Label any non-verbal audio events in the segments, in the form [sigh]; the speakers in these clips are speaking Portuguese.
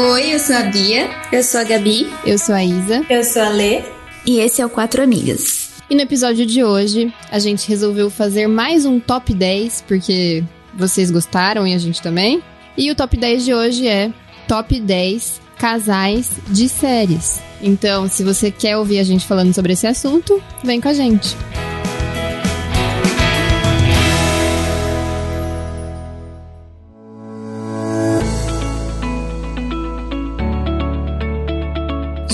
Oi, eu sou a Bia. Eu sou a Gabi. Eu sou a Isa. Eu sou a Lê. E esse é o Quatro Amigas. E no episódio de hoje, a gente resolveu fazer mais um top 10, porque vocês gostaram e a gente também. E o top 10 de hoje é top 10 casais de séries. Então, se você quer ouvir a gente falando sobre esse assunto, vem com a gente.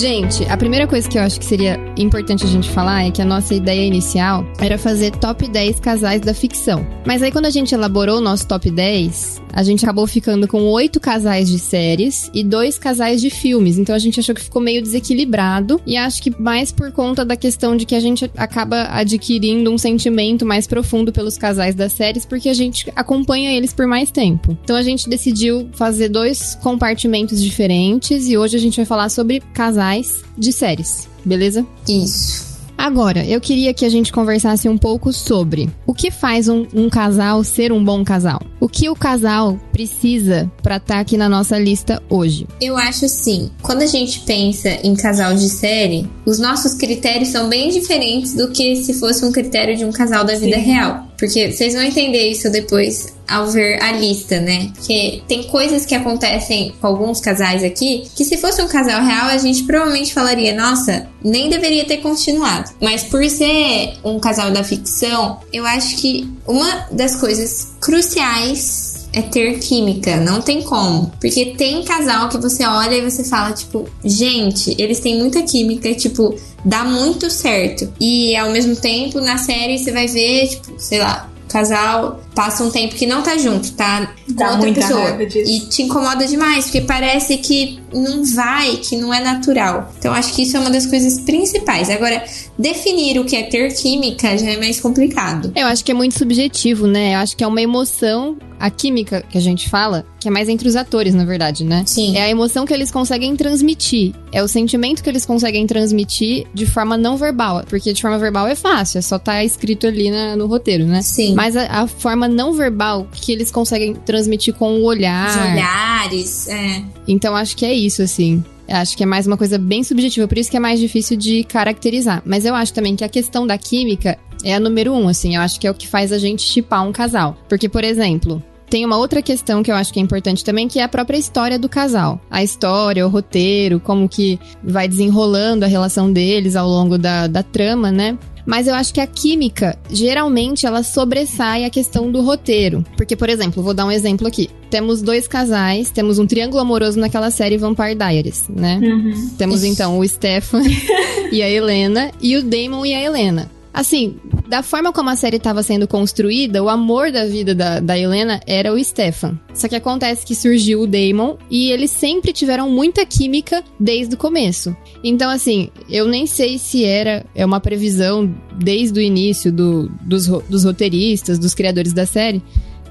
Gente, a primeira coisa que eu acho que seria importante a gente falar é que a nossa ideia inicial era fazer top 10 casais da ficção. Mas aí quando a gente elaborou o nosso top 10, a gente acabou ficando com oito casais de séries e dois casais de filmes. Então a gente achou que ficou meio desequilibrado e acho que mais por conta da questão de que a gente acaba adquirindo um sentimento mais profundo pelos casais das séries porque a gente acompanha eles por mais tempo. Então a gente decidiu fazer dois compartimentos diferentes e hoje a gente vai falar sobre casais de séries, beleza? Isso. Agora, eu queria que a gente conversasse um pouco sobre o que faz um, um casal ser um bom casal. O que o casal precisa para estar tá aqui na nossa lista hoje? Eu acho assim, quando a gente pensa em casal de série, os nossos critérios são bem diferentes do que se fosse um critério de um casal da vida Sim. real. Porque vocês vão entender isso depois ao ver a lista, né? Porque tem coisas que acontecem com alguns casais aqui que se fosse um casal real a gente provavelmente falaria, nossa, nem deveria ter continuado. Mas por ser um casal da ficção, eu acho que uma das coisas cruciais é ter química, não tem como. Porque tem casal que você olha e você fala, tipo, gente, eles têm muita química, tipo, dá muito certo. E ao mesmo tempo, na série, você vai ver, tipo, sei lá, casal passa um tempo que não tá junto, tá com Dá outra pessoa. E te incomoda demais, porque parece que não vai, que não é natural. Então acho que isso é uma das coisas principais. Agora, definir o que é ter química já é mais complicado. Eu acho que é muito subjetivo, né? Eu acho que é uma emoção, a química que a gente fala, que é mais entre os atores, na verdade, né? Sim. É a emoção que eles conseguem transmitir. É o sentimento que eles conseguem transmitir de forma não verbal. Porque de forma verbal é fácil, é só tá escrito ali na, no roteiro, né? Sim. Mas a, a forma forma não verbal que eles conseguem transmitir com o olhar. Os olhares, é. Então acho que é isso, assim. Acho que é mais uma coisa bem subjetiva, por isso que é mais difícil de caracterizar. Mas eu acho também que a questão da química é a número um, assim. Eu acho que é o que faz a gente chipar um casal. Porque, por exemplo, tem uma outra questão que eu acho que é importante também, que é a própria história do casal. A história, o roteiro, como que vai desenrolando a relação deles ao longo da, da trama, né? Mas eu acho que a química, geralmente, ela sobressai a questão do roteiro. Porque, por exemplo, vou dar um exemplo aqui. Temos dois casais, temos um triângulo amoroso naquela série Vampire Diaries, né? Uhum. Temos então o Stefan [laughs] e a Helena, e o Damon e a Helena. Assim, da forma como a série estava sendo construída, o amor da vida da, da Helena era o Stefan. Só que acontece que surgiu o Damon e eles sempre tiveram muita química desde o começo. Então, assim, eu nem sei se era é uma previsão desde o início do, dos, dos roteiristas, dos criadores da série,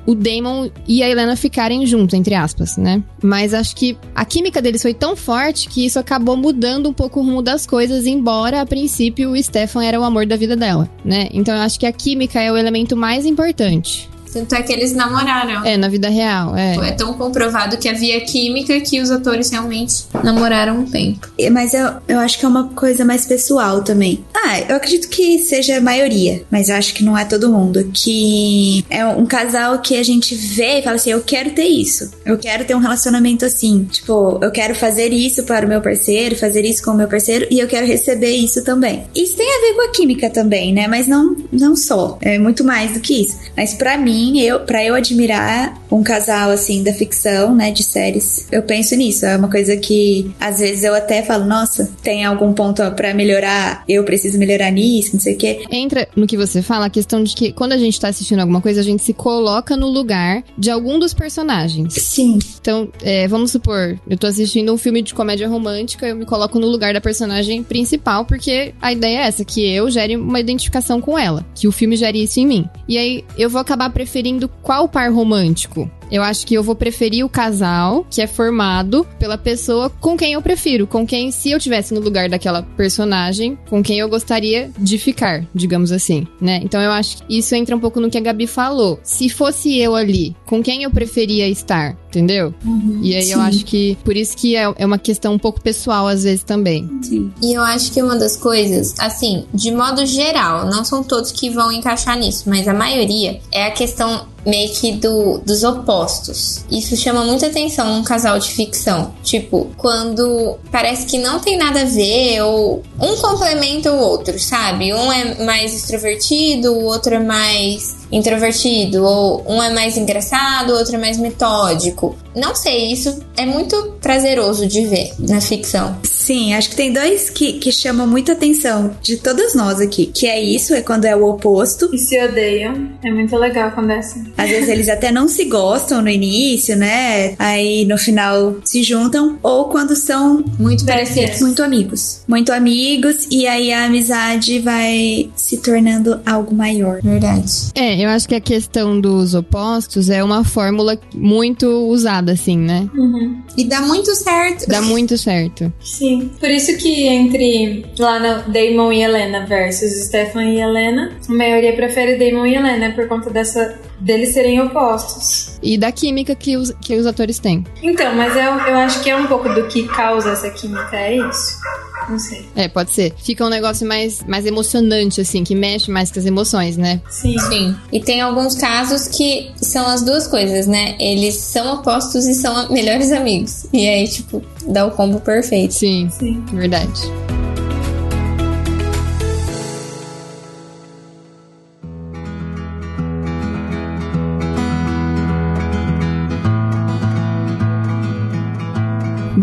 o Damon e a Helena ficarem juntos, entre aspas, né? Mas acho que a química deles foi tão forte que isso acabou mudando um pouco o rumo das coisas, embora a princípio o Stefan era o amor da vida dela, né? Então eu acho que a química é o elemento mais importante. Tanto é que eles namoraram. É, na vida real, é. É tão comprovado que havia química que os atores realmente namoraram um tempo. Mas eu, eu acho que é uma coisa mais pessoal também. Ah, eu acredito que seja a maioria, mas eu acho que não é todo mundo. Que é um casal que a gente vê e fala assim: eu quero ter isso. Eu quero ter um relacionamento assim. Tipo, eu quero fazer isso para o meu parceiro, fazer isso com o meu parceiro e eu quero receber isso também. Isso tem a ver com a química também, né? Mas não, não só. É muito mais do que isso. Mas para mim, mim, eu, para eu admirar um casal assim da ficção, né, de séries, eu penso nisso. É uma coisa que às vezes eu até falo, nossa, tem algum ponto para melhorar, eu preciso melhorar nisso, não sei o quê. Entra no que você fala a questão de que quando a gente tá assistindo alguma coisa, a gente se coloca no lugar de algum dos personagens. Sim. Então, é, vamos supor, eu tô assistindo um filme de comédia romântica, eu me coloco no lugar da personagem principal, porque a ideia é essa, que eu gere uma identificação com ela, que o filme gere isso em mim. E aí eu vou acabar preferindo preferindo qual par romântico? Eu acho que eu vou preferir o casal que é formado pela pessoa com quem eu prefiro, com quem, se eu tivesse no lugar daquela personagem, com quem eu gostaria de ficar, digamos assim, né? Então eu acho que isso entra um pouco no que a Gabi falou. Se fosse eu ali, com quem eu preferia estar, entendeu? Uhum, e aí sim. eu acho que por isso que é, é uma questão um pouco pessoal às vezes também. Sim. E eu acho que uma das coisas, assim, de modo geral, não são todos que vão encaixar nisso, mas a maioria é a questão meio que do, dos opostos. Isso chama muita atenção num casal de ficção. Tipo, quando parece que não tem nada a ver, ou um complementa o outro, sabe? Um é mais extrovertido, o outro é mais introvertido, ou um é mais engraçado, o outro é mais metódico. Não sei, isso é muito prazeroso de ver na ficção. Sim, acho que tem dois que, que chamam muita atenção de todas nós aqui. Que é isso, é quando é o oposto. E se odeiam. É muito legal quando é assim. Às vezes eles até não se gostam no início, né? Aí no final se juntam. Ou quando são Muito parecidos. muito amigos. Muito amigos, e aí a amizade vai se tornando algo maior. Verdade. É, eu acho que a questão dos opostos é uma fórmula muito usada, assim, né? Uhum. E dá muito certo. Dá muito certo. [laughs] Sim. Por isso que entre lá no Damon e Helena versus Stefan e Helena, a maioria prefere Damon e Helena por conta dessa deles serem opostos. E da química que os, que os atores têm. Então, mas eu, eu acho que é um pouco do que causa essa química, é isso? Não sei. É, pode ser. Fica um negócio mais, mais emocionante, assim, que mexe mais com as emoções, né? Sim. Sim. E tem alguns casos que são as duas coisas, né? Eles são opostos e são melhores amigos. E aí, tipo, dá o combo perfeito. Sim, Sim. verdade.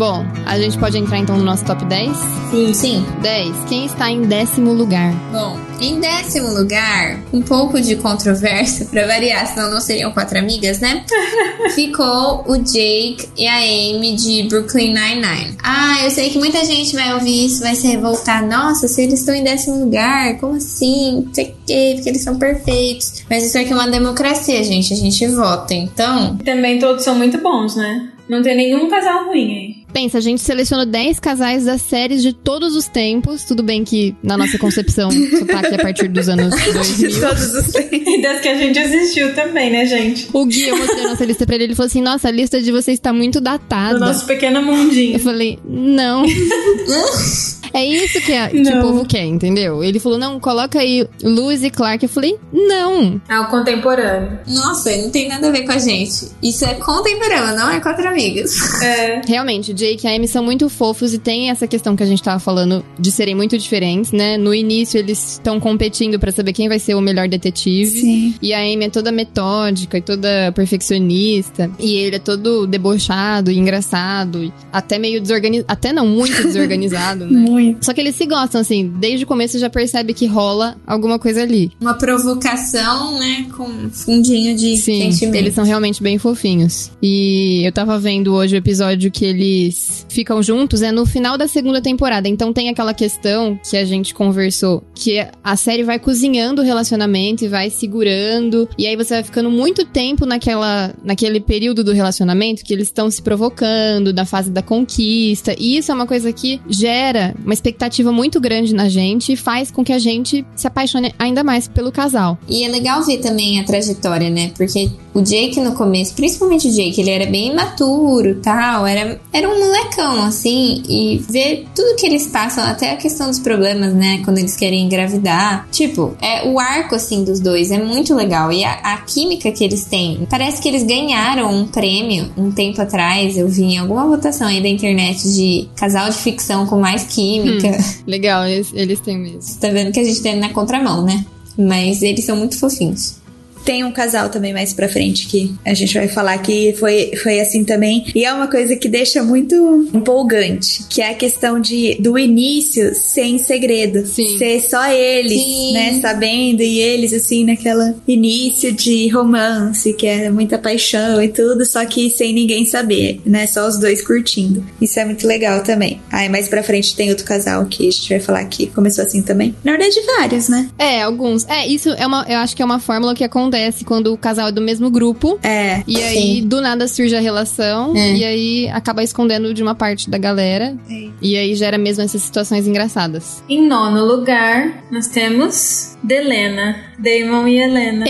Bom, a gente pode entrar então no nosso top 10? Sim. Sim. 10. Quem está em décimo lugar? Bom, em décimo lugar, um pouco de controvérsia [laughs] pra variar, senão não seriam quatro amigas, né? [laughs] Ficou o Jake e a Amy de Brooklyn Nine-Nine. Ah, eu sei que muita gente vai ouvir isso, vai se revoltar. Nossa, se eles estão em décimo lugar, como assim? Não sei o quê, porque eles são perfeitos. Mas isso aqui é uma democracia, gente. A gente vota. Então, Também todos são muito bons, né? Não tem nenhum casal ruim aí. Pensa, a gente selecionou 10 casais das séries de todos os tempos. Tudo bem que na nossa concepção [laughs] só tá aqui a partir dos anos 2000. Todos os E das que a gente assistiu também, né, gente? O Gui, eu mostrei a nossa lista pra ele, ele falou assim, nossa, a lista de vocês tá muito datada. Do nosso pequeno mundinho. Eu falei, não. [laughs] é isso que, a, que o povo quer, entendeu? Ele falou, não, coloca aí Lewis e Clark. Eu falei, não. É o contemporâneo. nossa, não tem nada a ver com a gente. Isso é contemporâneo, não é quatro amigas. É. Realmente, o Jake e a Amy são muito fofos e tem essa questão que a gente tava falando de serem muito diferentes, né? No início, eles estão competindo pra saber quem vai ser o melhor detetive. Sim. E a Amy é toda metódica e toda perfeccionista. E ele é todo debochado e engraçado. e Até meio desorganizado. Até não muito desorganizado, né? [laughs] Muito. Só que eles se gostam, assim. Desde o começo já percebe que rola alguma coisa ali. Uma provocação, né? Com um fundinho de Sim, sentimento. eles são realmente bem fofinhos. E eu tava vendo hoje o episódio que eles ficam juntos, é no final da segunda temporada. Então tem aquela questão que a gente conversou, que a série vai cozinhando o relacionamento e vai segurando. E aí você vai ficando muito tempo naquela, naquele período do relacionamento que eles estão se provocando, da fase da conquista. E isso é uma coisa que gera uma expectativa muito grande na gente e faz com que a gente se apaixone ainda mais pelo casal. E é legal ver também a trajetória, né? Porque o Jake no começo, principalmente o Jake, ele era bem imaturo tal, era, era um molecão, assim, e ver tudo que eles passam, até a questão dos problemas, né? Quando eles querem engravidar. Tipo, é o arco, assim, dos dois é muito legal. E a, a química que eles têm, parece que eles ganharam um prêmio um tempo atrás, eu vi em alguma votação aí da internet de casal de ficção com mais química. Legal, eles, eles têm mesmo. Tá vendo que a gente tem na contramão, né? Mas eles são muito fofinhos. Tem um casal também mais pra frente que a gente vai falar que foi, foi assim também. E é uma coisa que deixa muito empolgante, que é a questão de do início ser em segredo. Sim. Ser só eles, Sim. né, sabendo, e eles assim naquela início de romance, que é muita paixão e tudo, só que sem ninguém saber, né, só os dois curtindo. Isso é muito legal também. Aí mais pra frente tem outro casal que a gente vai falar que começou assim também. Na verdade, vários, né? É, alguns. É, isso é uma. Eu acho que é uma fórmula que acontece acontece quando o casal é do mesmo grupo. É. E aí, do nada, surge a relação. É. E aí, acaba escondendo de uma parte da galera. É. E aí, gera mesmo essas situações engraçadas. Em nono lugar, nós temos Delena, Damon e Helena.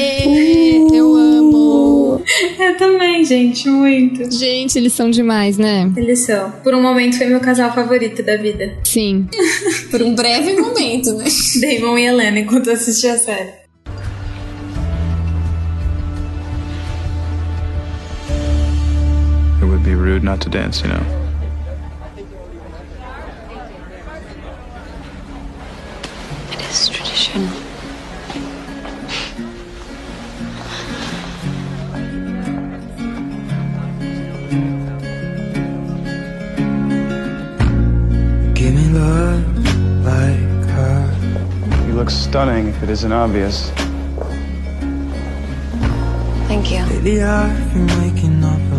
eu amo! [laughs] Eu também, gente, muito. Gente, eles são demais, né? Eles são. Por um momento foi meu casal favorito da vida. Sim. [laughs] Por um breve momento, né? [laughs] Damon e Helena, enquanto eu assistia a série. Rude not to dance, you know. It is tradition. Give me love like her. You look stunning if it isn't obvious. Thank you. Lately I've been waking up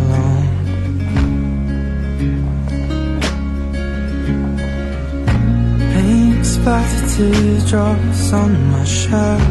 Teardrops on my shirt.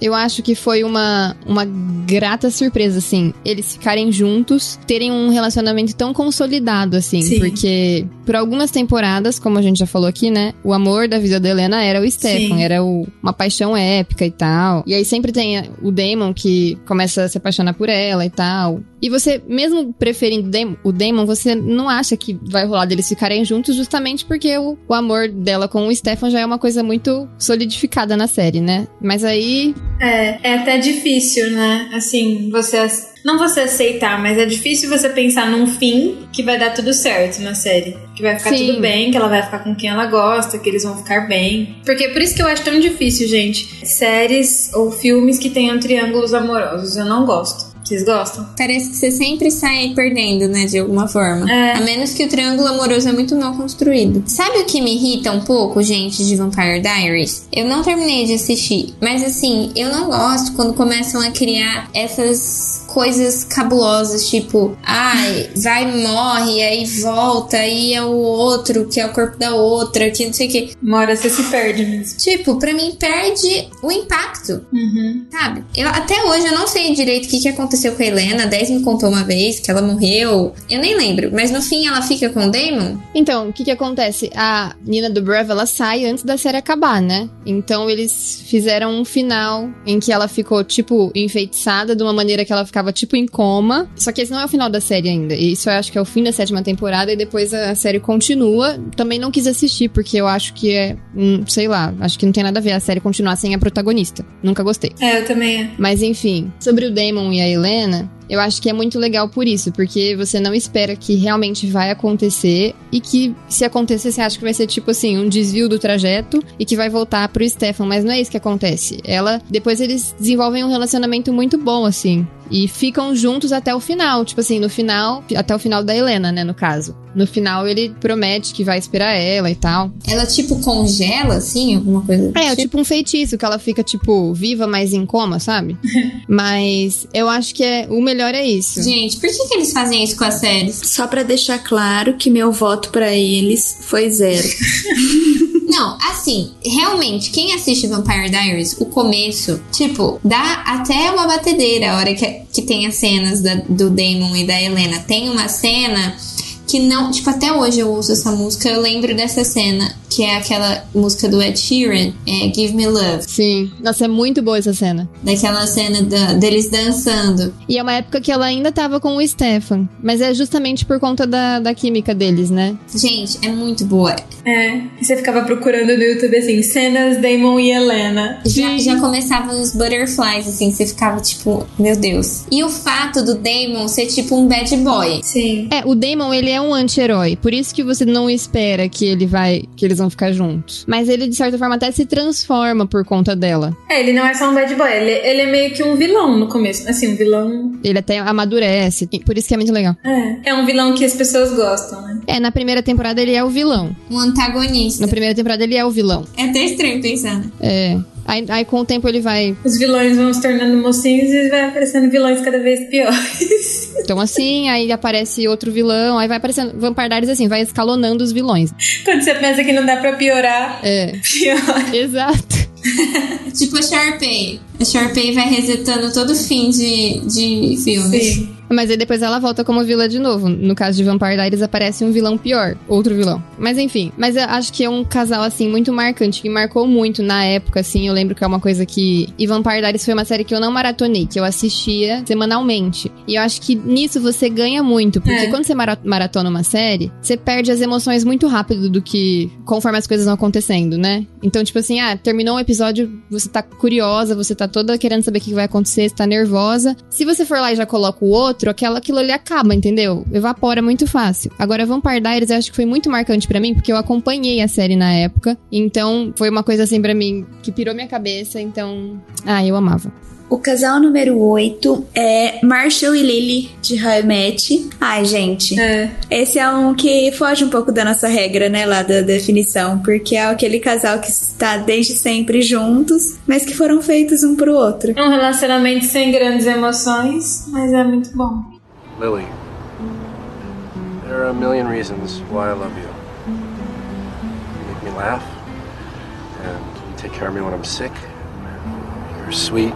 Eu acho que foi uma, uma grata surpresa, assim, eles ficarem juntos, terem um relacionamento tão consolidado, assim, Sim. porque por algumas temporadas, como a gente já falou aqui, né, o amor da vida da Helena era o Stefan, Sim. era o- uma paixão épica e tal. E aí sempre tem o Damon que começa a se apaixonar por ela e tal. E você, mesmo preferindo o Damon, você não acha que vai rolar deles ficarem juntos justamente porque o, o amor dela com o Stefan já é uma coisa muito solidificada na série, né? Mas aí É, é até difícil, né? Assim, você. Não você aceitar, mas é difícil você pensar num fim que vai dar tudo certo na série. Que vai ficar Sim. tudo bem, que ela vai ficar com quem ela gosta, que eles vão ficar bem. Porque é por isso que eu acho tão difícil, gente. Séries ou filmes que tenham triângulos amorosos. Eu não gosto. Vocês gostam? Parece que você sempre sai perdendo, né, de alguma forma. É. A menos que o triângulo amoroso é muito mal construído. Sabe o que me irrita um pouco, gente, de Vampire Diaries? Eu não terminei de assistir, mas assim, eu não gosto quando começam a criar essas coisas cabulosas, tipo, ai, vai morre, aí volta, aí é o outro, que é o corpo da outra, que não sei o que. Uma hora você se perde mesmo. Tipo, pra mim perde o impacto. Uhum. Sabe? Eu, até hoje eu não sei direito o que, que aconteceu com a Helena. A 10 me contou uma vez que ela morreu. Eu nem lembro. Mas no fim ela fica com o Damon? Então, o que que acontece? A Nina Dobrev, ela sai antes da série acabar, né? Então eles fizeram um final em que ela ficou, tipo, enfeitiçada de uma maneira que ela ficava, tipo, em coma. Só que esse não é o final da série ainda. Isso eu acho que é o fim da sétima temporada e depois a série continua. Também não quis assistir, porque eu acho que é, hum, sei lá, acho que não tem nada a ver a série continuar sem a protagonista. Nunca gostei. É, eu também. Mas enfim, sobre o Damon e a Helena, eu acho que é muito legal por isso, porque você não espera que realmente vai acontecer e que se acontecer você acha que vai ser tipo assim, um desvio do trajeto e que vai voltar pro Stefan, mas não é isso que acontece. Ela, depois eles desenvolvem um relacionamento muito bom assim e ficam juntos até o final, tipo assim, no final, até o final da Helena, né, no caso. No final ele promete que vai esperar ela e tal. Ela tipo congela, assim, alguma coisa. É, é tipo um feitiço que ela fica, tipo, viva, mas em coma, sabe? [laughs] mas eu acho que é, o melhor é isso. Gente, por que, que eles fazem isso com as séries? Só pra deixar claro que meu voto pra eles foi zero. [laughs] Não, assim, realmente, quem assiste Vampire Diaries, o começo, tipo, dá até uma batedeira a hora que, que tem as cenas da- do Damon e da Helena. Tem uma cena que não. Tipo, até hoje eu ouço essa música, eu lembro dessa cena, que é aquela música do Ed Sheeran, é Give Me Love. Sim. Nossa, é muito boa essa cena. Daquela cena da- deles dançando. E é uma época que ela ainda tava com o Stefan. Mas é justamente por conta da, da química deles, né? Gente, é muito boa. É. E você ficava procurando no YouTube assim, cenas Damon e Helena. Já, já começavam os butterflies, assim, você ficava tipo, meu Deus. E o fato do Damon ser tipo um bad boy. Sim. É, o Damon, ele é um anti-herói. Por isso que você não espera que ele vai. que eles vão ficar juntos. Mas ele, de certa forma, até se transforma por conta dela. É, ele não é só um bad boy, ele, ele é meio que um vilão no começo. Assim, um vilão. Ele até amadurece. E Por isso que é muito legal. É. É um vilão que as pessoas gostam, né? É, na primeira temporada ele é o vilão. Um antagonista. Na primeira temporada ele é o vilão. É até estranho pensar, né? É. Aí, aí com o tempo ele vai. Os vilões vão se tornando mocinhos e vai aparecendo vilões cada vez piores. [laughs] Então assim, aí aparece outro vilão, aí vai aparecendo. Vampire Diaries assim, vai escalonando os vilões. Quando você pensa que não dá pra piorar, É. pior. [laughs] Exato. tipo a Sharpay. A Sharpay vai resetando todo fim de, de filmes. Sim. Mas aí depois ela volta como vilã de novo. No caso de Vampire Diaries aparece um vilão pior, outro vilão. Mas enfim, mas eu acho que é um casal assim muito marcante, que marcou muito na época assim. Eu lembro que é uma coisa que e Vampire Diaries foi uma série que eu não maratonei, que eu assistia semanalmente. E eu acho que nisso você ganha muito, porque É. quando você mara- maratona uma série, você perde as emoções muito rápido do que conforme as coisas vão acontecendo, né? Então, tipo assim, ah, terminou um episódio, você tá curiosa, você tá toda querendo saber o que vai acontecer, você tá nervosa. Se você for lá e já coloca o outro, aquela, aquilo ali acaba, entendeu? Evapora muito fácil. Agora, Vampire Diaries eu acho que foi muito marcante pra mim, porque eu acompanhei a série na época. Então, foi uma coisa assim pra mim que pirou minha cabeça, então... Ah, eu amava. O casal número 8 é Marshall e Lily de How I Met. Ai, gente. É. Esse é um que foge um pouco da nossa regra, né, lá da definição, porque é aquele casal que está desde sempre juntos, mas que foram feitos um pro outro. Um relacionamento sem grandes emoções, mas é muito bom. Lily, there are a million reasons why I love you. You make me laugh, and you take care of me when I'm sick. You're sweet,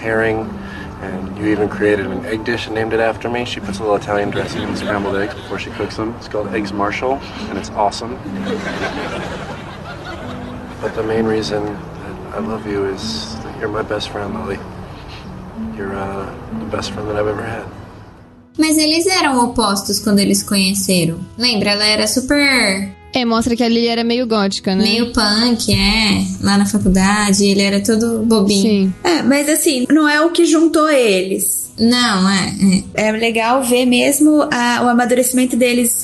caring, and you even created an egg dish and named it after me. She puts a little Italian dressing in scrambled eggs before she cooks them. It's called Eggs Marshall, and it's awesome. But the main reason that I love you is that you're my best friend, Lily. You're uh, the best friend that I've ever had. Mas eles eram opostos quando eles conheceram. Lembra? Ela era super. É, mostra que a Lily era meio gótica, né? meio punk, é. Lá na faculdade. Ele era todo bobinho. Sim. É, mas assim, não é o que juntou eles. Não, é. é. É legal ver mesmo a- o amadurecimento deles,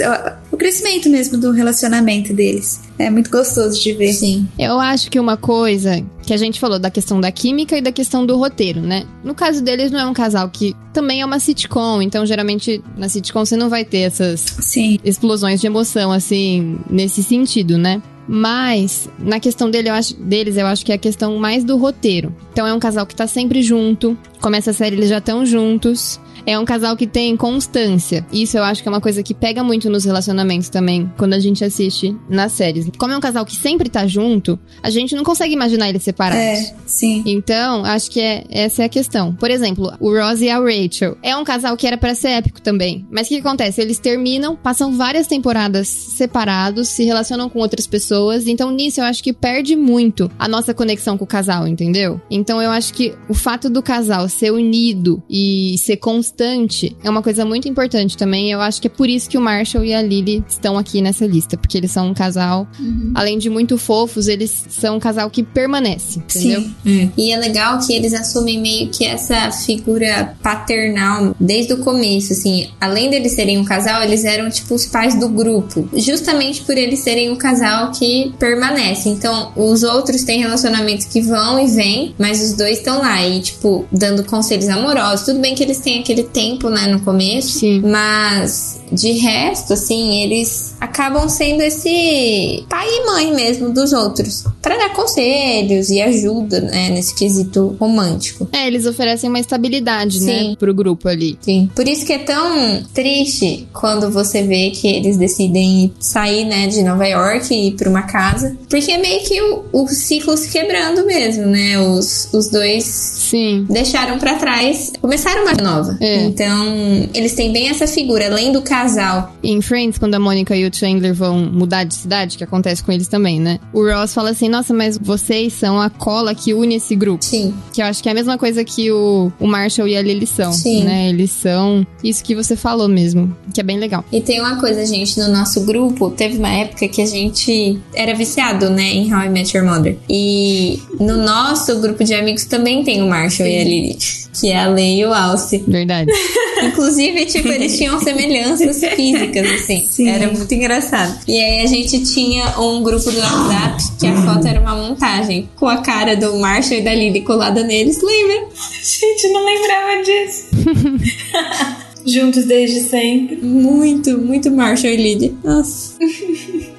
crescimento mesmo do relacionamento deles. É muito gostoso de ver. Sim. Eu acho que uma coisa que a gente falou da questão da química e da questão do roteiro, né? No caso deles, não é um casal que também é uma sitcom, então geralmente na sitcom você não vai ter essas Sim. explosões de emoção, assim, nesse sentido, né? Mas, na questão dele, eu acho, deles, eu acho que é a questão mais do roteiro. Então, é um casal que tá sempre junto. Começa a série, eles já estão juntos. É um casal que tem constância. Isso eu acho que é uma coisa que pega muito nos relacionamentos também, quando a gente assiste nas séries. Como é um casal que sempre tá junto, a gente não consegue imaginar eles separados. É, sim. Então, acho que é, essa é a questão. Por exemplo, o Ross e a Rachel. É um casal que era pra ser épico também. Mas o que, que acontece? Eles terminam, passam várias temporadas separados, se relacionam com outras pessoas. Então, nisso, eu acho que perde muito a nossa conexão com o casal, entendeu? Então, eu acho que o fato do casal ser unido e ser constante é uma coisa muito importante também. Eu acho que é por isso que o Marshall e a Lily estão aqui nessa lista. Porque eles são um casal, além de muito fofos, eles são um casal que permanece, entendeu? Sim. E é legal que eles assumem meio que essa figura paternal desde o começo, assim. Além deles serem um casal, eles eram tipo os pais do grupo. Justamente por eles serem um casal que permanece. Então, os outros têm relacionamentos que vão e vêm, mas os dois estão lá e, tipo, dando conselhos amorosos. Tudo bem que eles têm aquele tempo, né, no começo. Sim. Mas de resto, assim, eles acabam sendo esse pai e mãe mesmo dos outros. Pra dar conselhos e ajuda, né, nesse quesito romântico. É, eles oferecem uma estabilidade, Sim. né, pro grupo ali. Sim. Por isso que é tão triste quando você vê que eles decidem sair, né, de Nova York e ir pra uma casa. Porque é meio que o, o ciclo se quebrando mesmo, né? Os, os dois Sim. deixaram pra trás, começaram uma nova. É. Então, eles têm bem essa figura, além do casal. Em Friends, quando a Mônica e o Chandler vão mudar de cidade, que acontece com eles também, né? O Ross fala assim: Nossa, mas vocês são a cola que une esse grupo. Sim. Que eu acho que é a mesma coisa que o, o Marshall e a Lily são. Sim. Né? Eles são isso que você falou mesmo. Que é bem legal. E tem uma coisa, gente, no nosso grupo, teve uma época que a gente era viciado, né, em How I Met Your Mother. E no nosso grupo de amigos também tem o Marshall e a Lily, que é a Lei e o Alce. Verdade. [laughs] Inclusive, tipo, eles tinham semelhanças físicas, assim. Sim. Era muito engraçado. E aí a gente tinha um grupo do WhatsApp que a foto era uma montagem com a cara do Marshall e da Lily colada neles, lembra? Gente, não lembrava disso. [laughs] Juntos desde sempre. Muito, muito Marshall e Lily. Nossa. [laughs]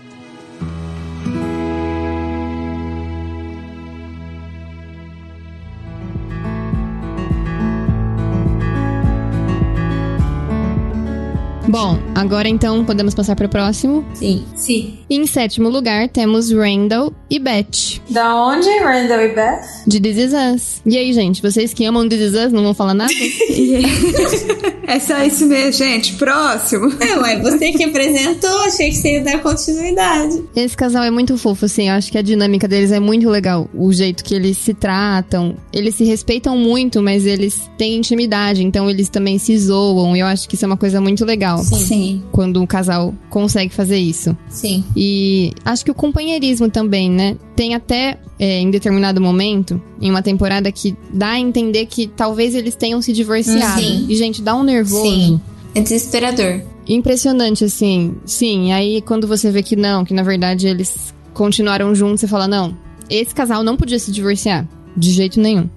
Bom, agora então podemos passar para o próximo. Sim. Sim. Em sétimo lugar, temos Randall e Beth, Da onde, Randall e Beth? de This Is Us. E aí, gente, vocês que amam This Is Us não vão falar nada? [laughs] é só isso mesmo, gente. Próximo. É, ué, você que apresentou, achei que você ia dar continuidade. Esse casal é muito fofo, assim. Eu acho que a dinâmica deles é muito legal. O jeito que eles se tratam. Eles se respeitam muito, mas eles têm intimidade. Então eles também se zoam. E eu acho que isso é uma coisa muito legal. Sim. Quando um casal consegue fazer isso. Sim. E acho que o companheirismo também, né? Tem até é, em determinado momento, em uma temporada, que dá a entender que talvez eles tenham se divorciado. Sim. E, gente, dá um nervoso. Sim. É desesperador. Impressionante, assim. Sim, aí quando você vê que não, que na verdade eles continuaram juntos, você fala, não, esse casal não podia se divorciar. De jeito nenhum.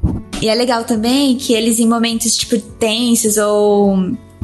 E é legal também que eles, em momentos, tipo, tensos ou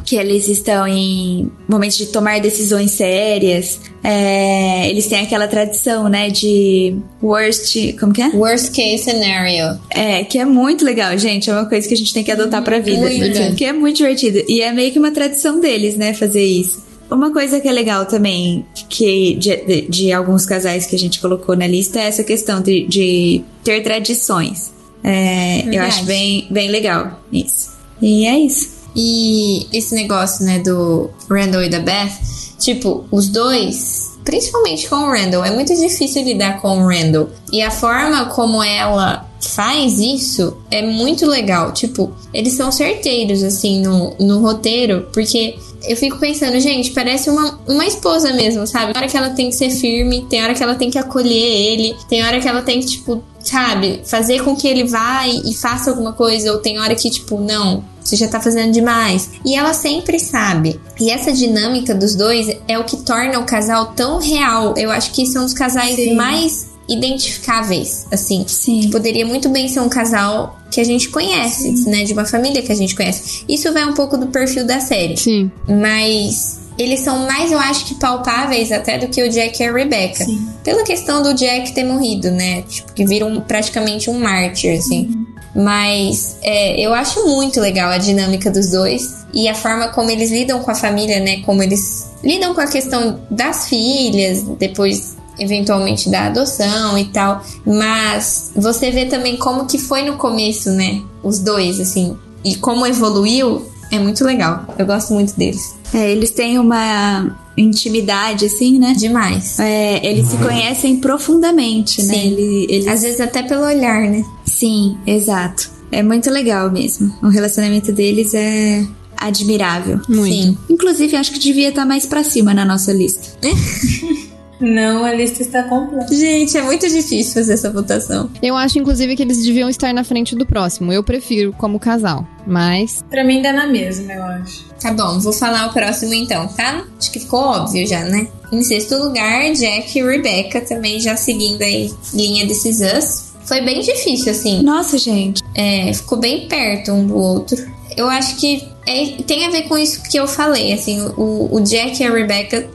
que eles estão em momentos de tomar decisões sérias, é, eles têm aquela tradição, né, de worst. Como que é? Worst case scenario. É, que é muito legal, gente. É uma coisa que a gente tem que adotar pra vida. Muito. Porque é muito divertido. E é meio que uma tradição deles, né, fazer isso. Uma coisa que é legal também, que de, de- de alguns casais que a gente colocou na lista, é essa questão de, de ter tradições. É, eu acho bem, bem legal isso. E é isso. E esse negócio, né, do Randall e da Beth, tipo, os dois, principalmente com o Randall, é muito difícil lidar com o Randall. E a forma como ela faz isso é muito legal. Tipo, eles são certeiros, assim, no, no roteiro, porque eu fico pensando, gente, parece uma, uma esposa mesmo, sabe? Tem hora que ela tem que ser firme, tem hora que ela tem que acolher ele, tem hora que ela tem que, tipo, sabe, fazer com que ele vá e, e faça alguma coisa, ou tem hora que, tipo, não, você já tá fazendo demais. E ela sempre sabe. E essa dinâmica dos dois é o que torna o casal tão real. Eu acho que são os casais Sim. mais identificáveis, assim. Sim. Poderia muito bem ser um casal que a gente conhece, né? De uma família que a gente conhece. Isso vai um pouco do perfil da série. Sim. Mas eles são mais, eu acho que palpáveis até do que o Jack e a Rebecca. Sim. Pela questão do Jack ter morrido, né? Tipo, que viram praticamente um mártir, assim. Mas é, eu acho muito legal a dinâmica dos dois e a forma como eles lidam com a família, né? Como eles lidam com a questão das filhas, depois eventualmente da adoção e tal. Mas você vê também como que foi no começo, né? Os dois, assim. E como evoluiu, é muito legal. Eu gosto muito deles. É, eles têm uma intimidade, assim, né? Demais. É, eles se conhecem profundamente, né? Sim. Ele- eles... Às vezes até pelo olhar, né? Sim, exato. É muito legal mesmo. O relacionamento deles é admirável. Muito. Sim. Inclusive, acho que devia estar mais pra cima na nossa lista. [laughs] Não, a lista está completa. Gente, é muito difícil fazer essa votação. Eu acho, inclusive, que eles deviam estar na frente do próximo. Eu prefiro como casal. Mas. Pra mim dá na mesma, eu acho. Tá bom, vou falar o próximo então, tá? Acho que ficou óbvio já, né? Em sexto lugar, Jack e Rebecca, também já seguindo aí linha desses Us. Foi bem difícil, assim. Nossa, gente. É, ficou bem perto um do outro. Eu acho que é- tem a ver com isso que eu falei, assim, o, o Jack e a Rebecca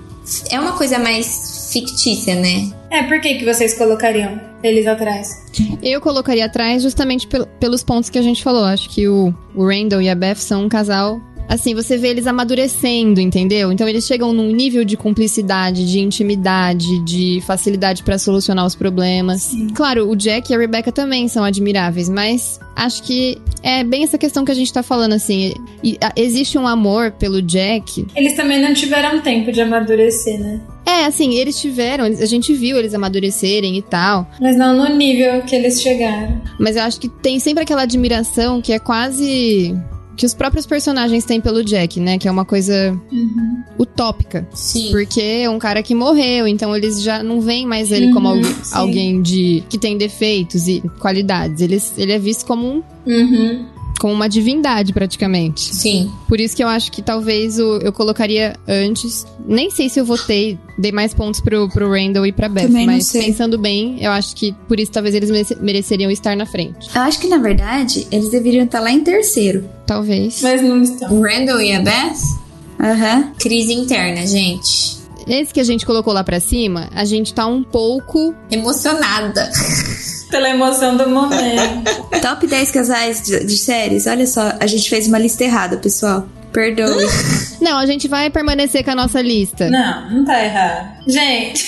é uma coisa mais fictícia, né? É, por que, que vocês colocariam eles atrás? Eu colocaria atrás justamente pel- pelos pontos que a gente falou. Acho que o, o Randall e a Beth são um casal. Assim, você vê eles amadurecendo, entendeu? Então eles chegam num nível de cumplicidade, de intimidade, de facilidade pra solucionar os problemas. Claro, o Jack e a Rebecca também são admiráveis, mas acho que é bem essa questão que a gente tá falando, assim. Existe um amor pelo Jack Eles também não tiveram tempo de amadurecer, né? É, assim, eles tiveram, eles- a gente viu eles amadurecerem e tal, Mas não no nível que eles chegaram. mas eu acho que tem sempre aquela admiração que é quase. que os próprios personagens têm pelo Jack, né? Que é uma coisa utópica. Sim. Porque é um cara que morreu, então eles já não veem mais ele como Uhum, alguém, sim. alguém de que tem defeitos e qualidades. Ele, ele é visto como, um, Uhum. Como uma divindade, praticamente. Sim. Por isso que eu acho que talvez o- eu colocaria antes. Nem sei se eu votei, dei mais pontos pro, pro Randall e pra Beth, Também não mas sei. pensando bem, eu acho que por isso talvez eles merece- mereceriam estar na frente. Eu acho que, na verdade, eles deveriam estar lá em terceiro. Talvez. Mas não estão. O Randall e a Beth? Aham. Crise interna, gente. Esse que a gente colocou lá pra cima, a gente tá um pouco. Emocionada. [laughs] Pela emoção do momento. Top 10 casais de, de séries. Olha só, a gente fez uma lista errada, pessoal. Perdoe. [laughs] Não, a gente vai permanecer com a nossa lista. Não, não tá errado. Gente,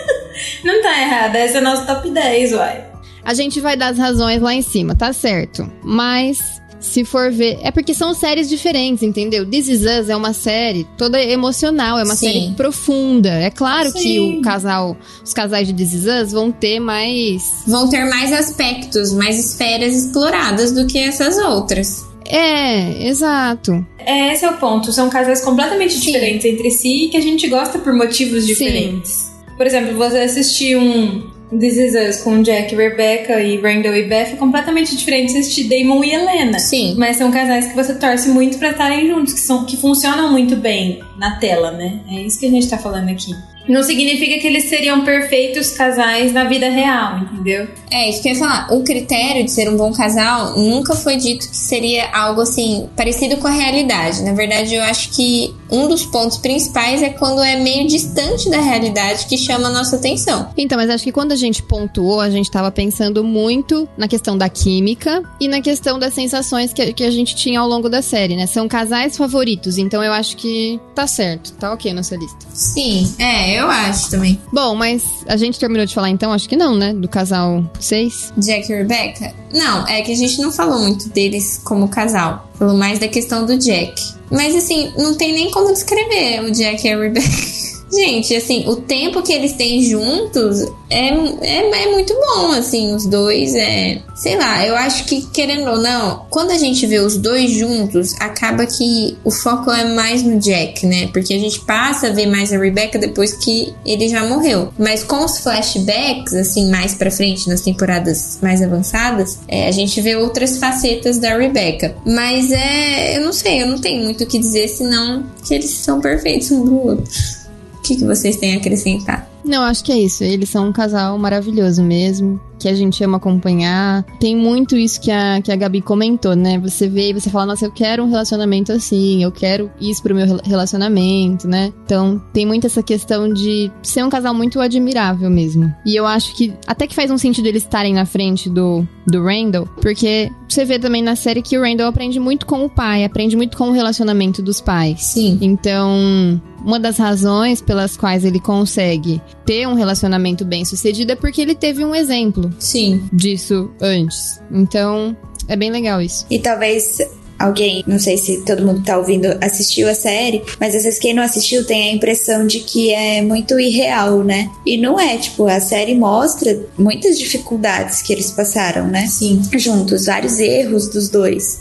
[laughs] não tá errado. Esse é o nosso top 10, uai. A gente vai dar as razões lá em cima, tá certo. Mas, se for ver. É porque são séries diferentes, entendeu? This Is Us é uma série toda emocional, é uma Sim. série profunda. É claro que Sim. o casal, os casais de This Is Us vão ter mais. Vão ter mais aspectos, mais esferas exploradas do que essas outras. É, exato. É, esse é o ponto. São casais completamente diferentes entre si e que a gente gosta por motivos diferentes. Por exemplo, você assistir um This Is Us com Jack, Rebecca e Randall e Beth é completamente diferente de Damon e Helena. Sim. Mas são casais que você torce muito pra estarem juntos, que, são, que funcionam muito bem na tela, né? É isso que a gente tá falando aqui. Não significa que eles seriam perfeitos casais na vida real, entendeu? É, isso que eu ia falar. O critério de ser um bom casal nunca foi dito que seria algo assim, parecido com a realidade. Na verdade, eu acho que um dos pontos principais é quando é meio distante da realidade que chama a nossa atenção. Então, mas acho que quando a gente pontuou, a gente tava pensando muito na questão da química e na questão das sensações que, que a gente tinha ao longo da série, né? São casais favoritos, então eu acho que tá certo, tá ok nessa lista. Sim, é, eu acho também. Bom, mas a gente terminou de falar então? Acho que não, né? Do casal 6. Jack e Rebecca? Não, é que a gente não falou muito deles como casal. Falou mais da questão do Jack. Mas assim, não tem nem como descrever o Jack e a Rebecca. [laughs] Gente, assim, o tempo que eles têm juntos é, é, é muito bom, assim, os dois é. Sei lá, eu acho que, querendo ou não, quando a gente vê os dois juntos, acaba que o foco é mais no Jack, né? Porque a gente passa a ver mais a Rebecca depois que ele já morreu. Mas com os flashbacks, assim, mais pra frente, nas temporadas mais avançadas, é, a gente vê outras facetas da Rebecca. Mas é. Eu não sei, eu não tenho muito o que dizer, senão que eles são perfeitos um pro outro. O que, que vocês têm a acrescentar? Não, acho que é isso. Eles são um casal maravilhoso mesmo, que a gente ama acompanhar. Tem muito isso que a, que a Gabi comentou, né? Você vê e você fala, nossa, eu quero um relacionamento assim, eu quero isso pro meu rel- relacionamento, né? Então, tem muito essa questão de ser um casal muito admirável mesmo. E eu acho que até que faz um sentido eles estarem na frente do, do Randall, porque você vê também na série que o Randall aprende muito com o pai, aprende muito com o relacionamento dos pais. Sim. Então, uma das razões pelas quais ele consegue ter um relacionamento bem sucedido é porque ele teve um exemplo Sim. disso antes. Então, é bem legal isso. E talvez alguém, não sei se todo mundo que tá ouvindo assistiu a série, mas às vezes quem não assistiu tem a impressão de que é muito irreal, né? E não é, tipo, a série mostra muitas dificuldades que eles passaram, né? Sim. Juntos, vários erros dos dois.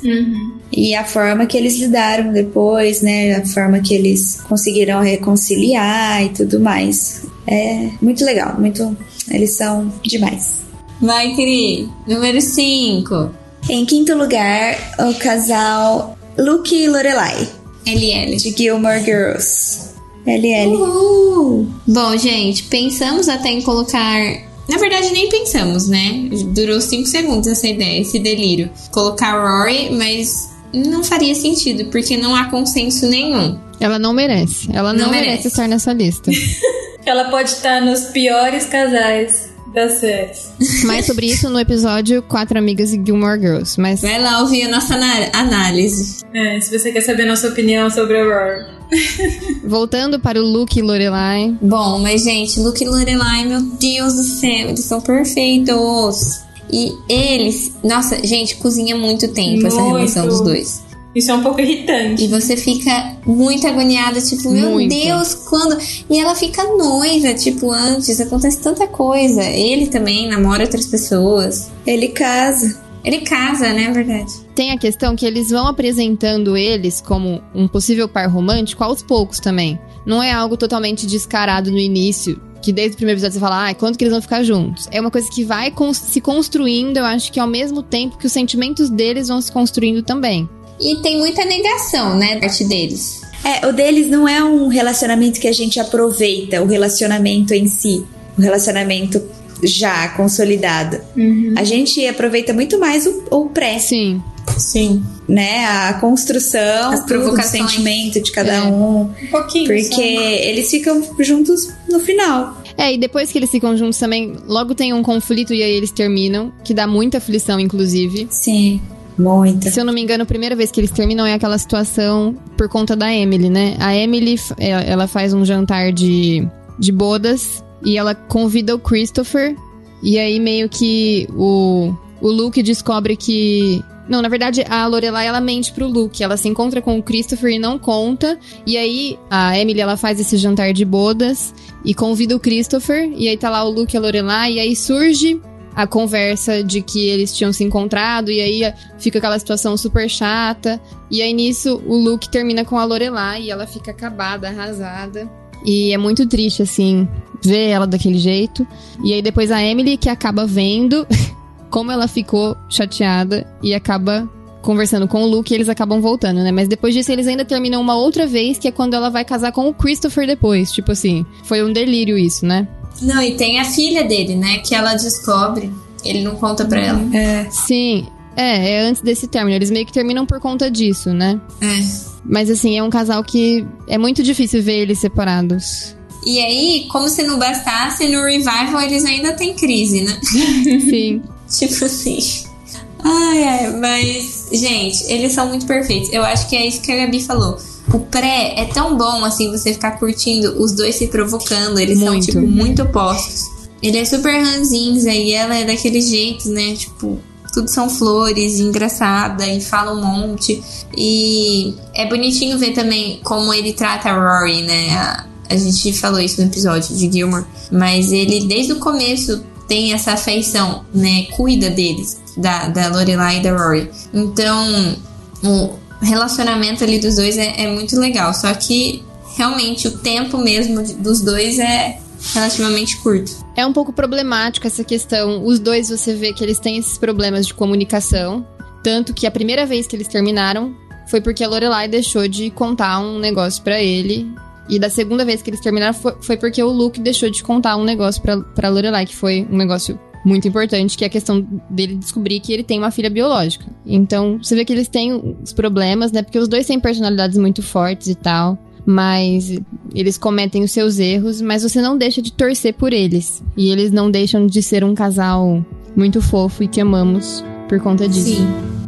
E a forma que eles lidaram depois, né? A forma que eles conseguiram reconciliar e tudo mais. É muito legal, muito. Eles são demais. Vai, Cri. Número 5. Em quinto lugar, o casal Luke e Lorelai, LL. de Gilmore Girls. LL. Uhul. Bom, gente, pensamos até em colocar. Na verdade, nem pensamos, né? Durou 5 segundos essa ideia, esse delírio. Colocar Rory, mas não faria sentido, porque não há consenso nenhum. Ela não merece. Ela não, Não merece. merece. estar nessa lista. [laughs] Ela pode estar nos piores casais das séries. [laughs] Mais sobre isso no episódio Quatro Amigas e Gilmore Girls. Mas Vai lá ouvir a nossa análise. É, se você quer saber nossa opinião sobre a Rory. [laughs] voltando para o Luke e Lorelai. Bom, mas gente, Luke e Lorelai, meu Deus do céu, eles são perfeitos. E eles, nossa, gente, cozinha muito tempo essa Muito. relação dos dois. Isso é um pouco irritante. E você fica muito agoniada, tipo, meu Muito. Deus, quando. E ela fica noiva, tipo, antes, acontece tanta coisa. Ele também namora outras pessoas. Ele casa. Ele casa, né? É verdade. Tem a questão que eles vão apresentando eles como um possível par romântico aos poucos também. Não é algo totalmente descarado no início. Que desde o primeiro episódio você fala, ah, quando que eles vão ficar juntos? É uma coisa que vai se construindo, eu acho que ao mesmo tempo que os sentimentos deles vão se construindo também. E tem muita negação, né? Da parte deles. É, o deles não é um relacionamento que a gente aproveita, o relacionamento em si. O relacionamento já consolidado. A gente aproveita muito mais o, o pré, Sim. Sim. né? A construção, As tudo, o provocações. sentimento de cada É. um. Um pouquinho. Porque só. eles ficam juntos no final. É, e depois que eles ficam juntos também, logo tem um conflito e aí eles terminam, que dá muita aflição, inclusive. Sim. Muita. Se eu não me engano, a primeira vez que eles terminam é aquela situação por conta da Emily, né? A Emily, ela ela faz um jantar de, de bodas e ela convida o Christopher. E aí meio que o, o Luke descobre que... Não, na verdade, a Lorelai, ela mente pro Luke. Ela se encontra com o Christopher e não conta. E aí, a Emily, ela faz esse jantar de bodas e convida o Christopher. E aí tá lá o Luke e a Lorelai. E aí surge a conversa de que eles tinham se encontrado. E aí fica aquela situação super chata. E aí nisso, o Luke termina com a Lorelai. E ela fica acabada, arrasada. E é muito triste, assim, ver ela daquele jeito. E aí depois a Emily, que acaba vendo [laughs] como ela ficou chateada e acaba conversando com o Luke e eles acabam voltando, né? Mas depois disso eles ainda terminam uma outra vez, que é quando ela vai casar com o Christopher depois. Tipo assim, foi um delírio isso, né? Não, e tem a filha dele, né? Que ela descobre. Ele não conta pra ela. Sim. É, é antes desse término. Eles meio que terminam por conta disso, né? É. Mas assim, é um casal que é muito difícil ver eles separados. E aí, como se não bastasse, no revival eles ainda têm crise, né? [laughs] Sim. [laughs] tipo assim. Ai, ai, mas, gente, eles são muito perfeitos. Eu acho que é isso que a Gabi falou. O pré é tão bom, assim, você ficar curtindo os dois se provocando. Eles Muito. são, tipo, muito opostos. Ele é super ranzinza e ela é daquele jeito, né? Tipo, tudo são flores, engraçada e fala um monte. E é bonitinho ver também como ele trata a Rory, né? A, a gente falou isso no episódio de Gilmore. Mas ele, desde o começo, tem essa afeição, né? Cuida deles, da, da Lorelai e da Rory. Então, o relacionamento ali dos dois é, é muito legal. Só que, realmente, o tempo mesmo dos dois é relativamente curto. É um pouco problemático essa questão. Os dois você vê que eles têm esses problemas de comunicação. Tanto que a primeira vez que eles terminaram foi porque a Lorelai deixou de contar um negócio pra ele. E da segunda vez que eles terminaram foi, foi porque o Luke deixou de contar um negócio pra, pra Lorelai, que foi um negócio muito importante, que é a questão dele descobrir que ele tem uma filha biológica. Então, você vê que eles têm os problemas, né? Porque os dois têm personalidades muito fortes e tal. Mas eles cometem os seus erros, mas você não deixa de torcer por eles. E eles não deixam de ser um casal muito fofo e que amamos por conta disso. Sim.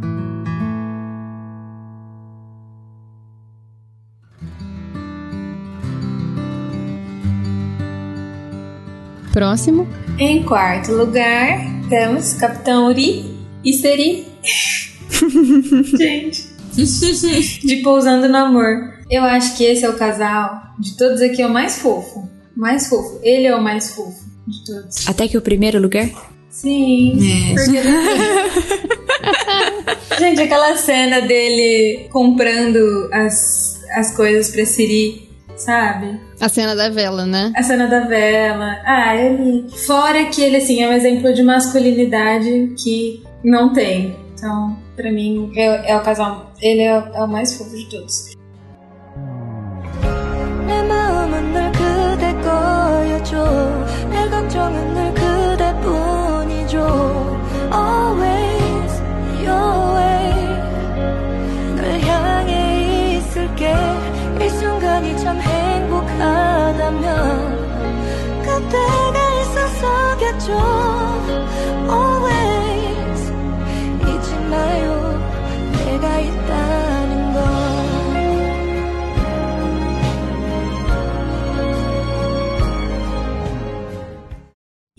Próximo. Em quarto lugar, temos Capitão Uri e Seri. [laughs] Gente. De Pousando no Amor. Eu acho que esse é o casal de todos aqui é o mais fofo. Mais fofo. Ele é o mais fofo de todos. Até que o primeiro lugar? Sim. É. Porque... [laughs] [laughs] Gente, aquela cena dele comprando as, as coisas pra Siri, sabe? A cena da vela, né? A cena da vela. Ah, ele. Fora que ele, assim, é um exemplo de masculinidade que não tem. Então, pra mim, é, é o casal. Ele é, o- é o mais fofo de todos. 내 마음은 늘 그대 거여줘 내 걱정은 늘 그대뿐이죠 Always your way 널 향해 있을게 이 순간이 참 행복하다면 그대가 있었어겠죠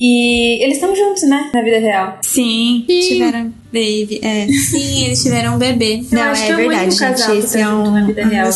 E eles estão juntos, né? Na vida real. Sim, tiveram baby. É. Sim, eles tiveram um bebê. Eu Não, acho é que é verdade, gente. que Esse tá é um, na vida um real.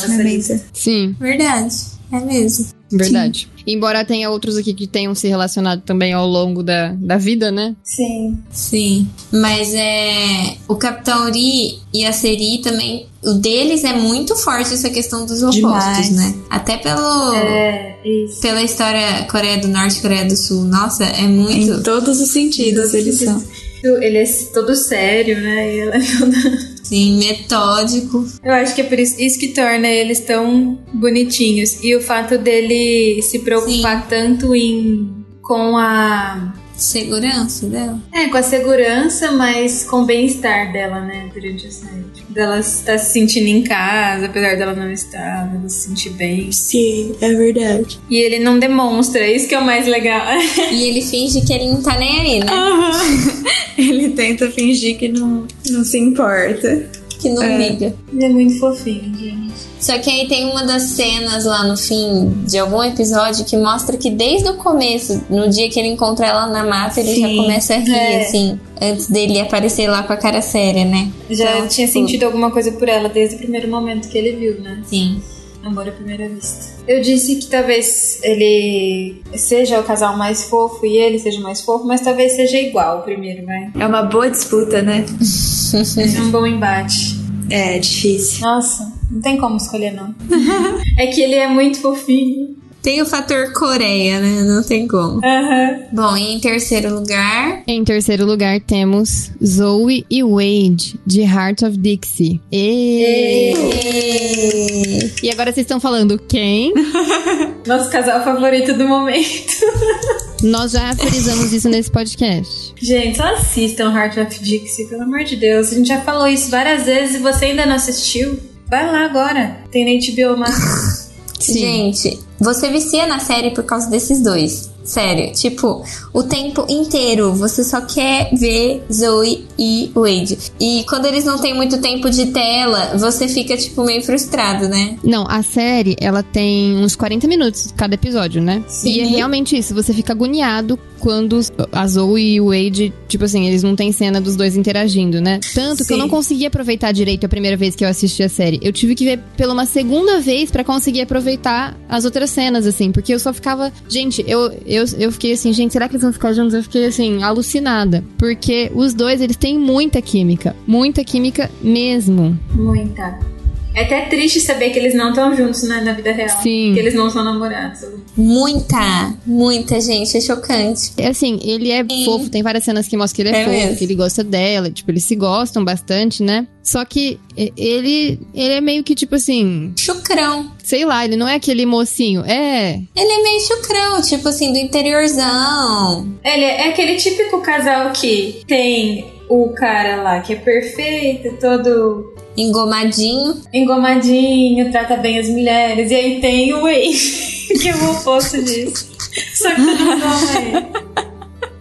Sim, Verdade. É mesmo. Verdade. Embora tenha outros aqui que tenham se relacionado também ao longo da, da vida, né? Sim. Sim. Mas é. O Capitão Uri e a Seri também. O deles é muito forte essa questão dos opostos, Demais. né? Até pelo. É, isso. Pela história Coreia do Norte e Coreia do Sul. Nossa, é muito. Em todos os sentidos eles são. Ele é todo sério, né? E ela é toda... Sim, metódico. Eu acho que é por isso, isso que torna eles tão bonitinhos. E o fato dele se preocupar tanto em com a Segurança dela. é, com a segurança, mas com o bem-estar dela, né, durante a série. Tipo, dela estar se sentindo em casa, apesar dela não estar, dela se sentir bem. Sim, é verdade. E ele não demonstra, isso que é o mais legal. E ele finge que ele não tá nem aí, né? [laughs] [laughs] Ele tenta fingir que não, não se importa. Que não É. liga. Ele é muito fofinho, gente. Só que aí tem uma das cenas lá no fim de algum episódio que mostra que desde o começo, no dia que ele encontra ela na mata, ele já Sim. começa a rir, É. assim, antes dele aparecer lá com a cara séria, né? Já Então, tinha tipo, sentido alguma coisa por ela desde o primeiro momento que ele viu, né? Sim. Amor à primeira vista. Eu disse que talvez ele seja o casal mais fofo e ele seja mais fofo, mas talvez seja igual o primeiro, vai. É uma boa disputa, né? É [laughs] um bom embate. É, difícil. Nossa, não tem como escolher, não. [laughs] é que ele é muito fofinho. Tem o fator Coreia, né? Não tem como. Aham. Bom, e em terceiro lugar, Em terceiro lugar temos Zoe e Wade, de Heart of Dixie. E, e agora vocês estão falando quem? [laughs] Nosso casal favorito do momento. [laughs] Nós já frisamos isso nesse podcast. Gente, só assistam Heart of Dixie, pelo amor de Deus. A gente já falou isso várias vezes e você ainda não assistiu? Vai lá agora. Tem na HBO Max. gente, você vicia na série por causa desses dois. Sério, tipo, o tempo inteiro você só quer ver Zoe e Wade. E quando eles não têm muito tempo de tela, você fica, tipo, meio frustrado, né? Não, a série, ela tem uns 40 minutos cada episódio, né? Sim. E é realmente isso, você fica agoniado quando a Zoe e o Wade, tipo assim, eles não têm cena dos dois interagindo, né? Tanto que eu Sim. não consegui aproveitar direito a primeira vez que eu assisti a série. Eu tive que ver pela uma segunda vez pra conseguir aproveitar as outras cenas, assim, porque eu só ficava. Gente, eu, eu, eu fiquei assim, gente, será que eles vão ficar juntos? Eu fiquei assim, alucinada. Porque os dois, eles têm muita química. Muita química mesmo. Muita. É até triste saber que eles não estão juntos né, na vida real. Sim. Que eles não são namorados. Muita, muita gente, é chocante. É assim, ele é Sim. fofo, tem várias cenas que mostram que ele é, É fofo, mesmo. que ele gosta dela, tipo, eles se gostam bastante, né? Só que ele, ele é meio que tipo assim, Chucrão. sei lá, ele não é aquele mocinho, é. Ele é meio chucrão, tipo assim, do interiorzão. Ele é aquele típico casal que tem o cara lá que é perfeito, todo Engomadinho. engomadinho, trata bem as mulheres. E aí tem o Wade, [laughs] que é o oposto disso. Só que todos amam ele.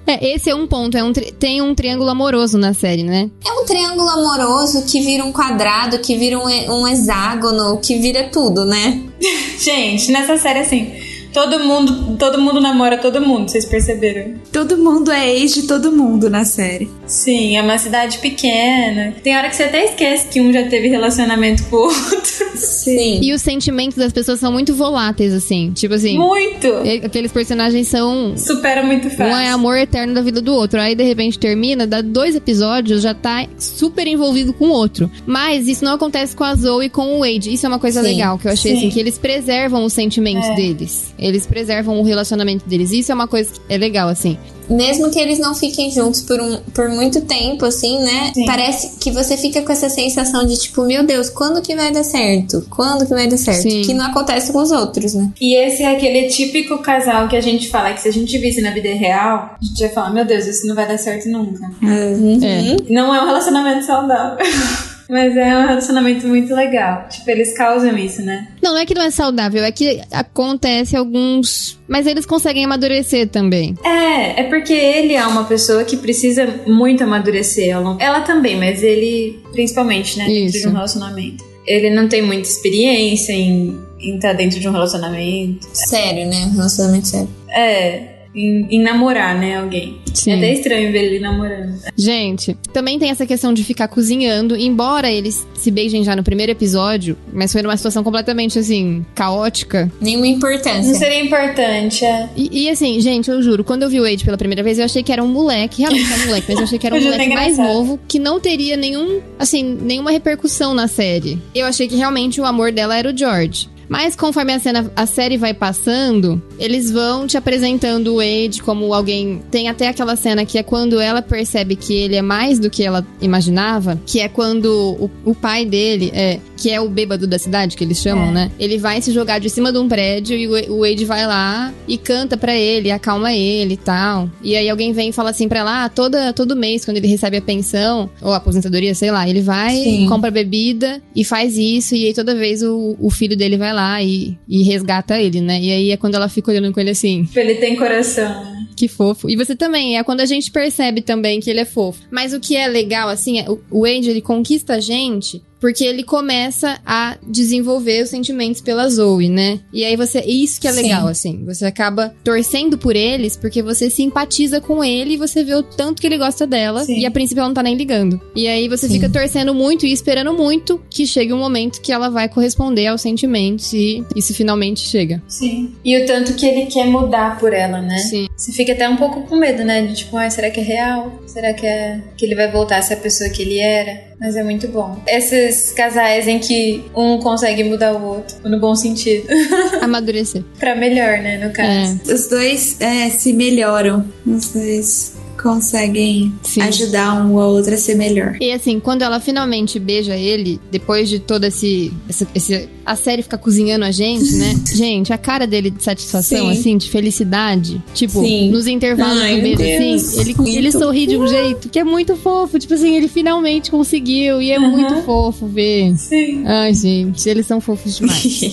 É, esse é um ponto, é um tem um triângulo amoroso na série, né? É um triângulo amoroso que vira um quadrado, que vira um, um hexágono, que vira tudo, né? [laughs] Gente, nessa série assim, todo mundo, todo mundo namora todo mundo, vocês perceberam? Todo mundo é ex de todo mundo na série. Sim, é uma cidade pequena. Tem hora que você até esquece que um já teve relacionamento com o outro. Sim. E os sentimentos das pessoas são muito voláteis, assim. Tipo assim, Muito! aqueles personagens são. Supera muito fácil. Um é amor eterno da vida do outro. Aí, de repente, termina, dá dois episódios, já tá super envolvido com o outro. Mas isso não acontece com a Zoe e com o Wade. Isso é uma coisa Sim, legal, que eu achei sim. assim, que eles preservam os sentimentos É. deles. Eles preservam o relacionamento deles. Isso é uma coisa que é legal, assim. Mesmo que eles não fiquem juntos por, um, por muito tempo, assim, né? Sim. Parece que você fica com essa sensação de tipo, meu Deus, quando que vai dar certo? Quando que vai dar certo? Sim. Que não acontece com os outros, né? E esse é aquele típico casal que a gente fala que se a gente visse na vida real, a gente ia falar, meu Deus, isso não vai dar certo nunca. É. Não é um relacionamento saudável. [laughs] Mas é um relacionamento muito legal. Tipo, eles causam isso, né? Não, não é que não é saudável, é que acontece alguns. Mas eles conseguem amadurecer também. É, é porque ele é uma pessoa que precisa muito amadurecer. ao longo- Ela também, mas ele, principalmente, né? Dentro Isso. de um relacionamento. Ele não tem muita experiência em em estar dentro de um relacionamento. Sério, né? Relacionamento sério. É, em, em namorar, né, alguém. Sim. É até estranho ver ele namorando. Gente, também tem essa questão de ficar cozinhando, embora eles se beijem já no primeiro episódio, mas foi numa situação completamente assim, caótica. Nenhuma Não importância. seria importante, é. E, e, assim, gente, eu juro, quando eu vi o Wade pela primeira vez, eu achei que era um moleque, realmente era um moleque, mas eu achei que era um [laughs] é moleque até mais novo, que não teria nenhum, assim, nenhuma repercussão na série. Eu achei que realmente o amor dela era o George. Mas conforme a, cena, a série vai passando, eles vão te apresentando o Wade como alguém. Tem até aquela cena que é quando ela percebe que ele é mais do que ela imaginava, que é quando o, o pai dele, é, que é o bêbado da cidade, que eles chamam, É. né? Ele vai se jogar de cima de um prédio e o, o Wade vai lá e canta pra ele, acalma ele e tal. E aí alguém vem e fala assim pra ela, ah, toda, todo mês, quando ele recebe a pensão, ou a aposentadoria, sei lá, ele vai, Sim. compra bebida e faz isso, e aí toda vez o, o filho dele vai lá e, e resgata ele, né? E aí é quando ela fica olhando com ele assim. Tipo, ele tem coração. né? que fofo. E você também, é quando a gente percebe também que ele é fofo. Mas o que é legal, assim, é, o- o Wade, ele conquista a gente porque ele começa a desenvolver os sentimentos pela Zoe, né? E aí você. Isso que é Sim. legal, assim. Você acaba torcendo por eles porque você simpatiza com ele e você vê o tanto que ele gosta dela. Sim. E a princípio ela não tá nem ligando. E aí você Sim. fica torcendo muito e esperando muito que chegue um momento que ela vai corresponder aos sentimentos e isso finalmente chega. Sim. E o tanto que ele quer mudar por ela, né? Sim. Você fica até um pouco com medo, né? De tipo, ai, será que é real? Será que é que ele vai voltar a ser a pessoa que ele era? Mas é muito bom. Esses casais em que um consegue mudar o outro, no bom sentido. [laughs] Amadurecer. pra melhor, né? No caso. É. Os dois é, se melhoram. Os dois conseguem Sim. ajudar um ao outro a ser melhor. E assim, quando ela finalmente beija ele, depois de todo esse, esse, esse- A série fica cozinhando a gente, né? [laughs] gente, a cara dele de satisfação, Sim. assim, de felicidade. Tipo, Sim. nos intervalos Ai, do beijo, Deus, assim, ele, muito. ele sorri de um jeito que é muito fofo. Tipo assim, ele finalmente conseguiu. E é muito fofo ver. Sim. Ai, gente, eles são fofos demais.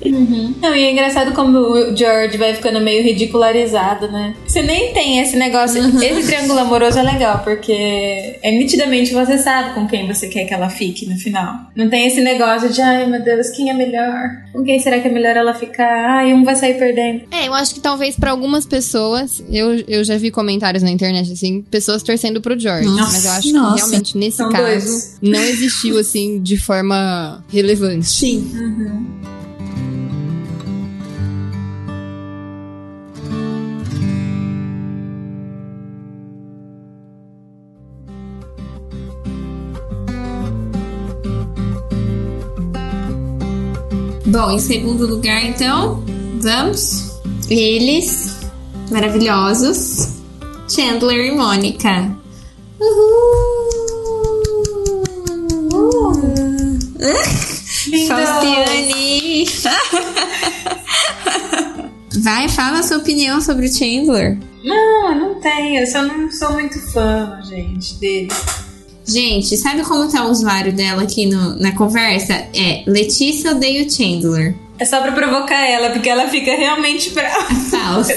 [laughs] Não, e é engraçado como o George vai ficando meio ridicularizado, né? Você nem tem esse negócio. Esse triângulo amoroso é legal, porque é nitidamente você sabe com quem você quer que ela fique no final. Não tem esse negócio de, ai meu Deus, quem é melhor? Com quem será que é melhor ela ficar? Ai, um vai sair perdendo. É, eu acho que talvez pra algumas pessoas, eu, eu já vi comentários na internet, assim, pessoas torcendo pro George. Nossa, mas eu acho nossa. que realmente nesse São caso dois. não existiu, assim, de forma relevante. Sim. Bom, em segundo lugar, então, vamos. Eles, maravilhosos, Chandler e Mônica. Uhul! Faustiane! [laughs] Vai, fala a sua opinião sobre o Chandler. Não, não tem. Eu só não sou muito fã, gente, dele. Gente, sabe como tá o usuário dela aqui no- na conversa? É Letícia odeia o Chandler. É só pra provocar ela, porque ela fica realmente brava. [laughs] Falsa.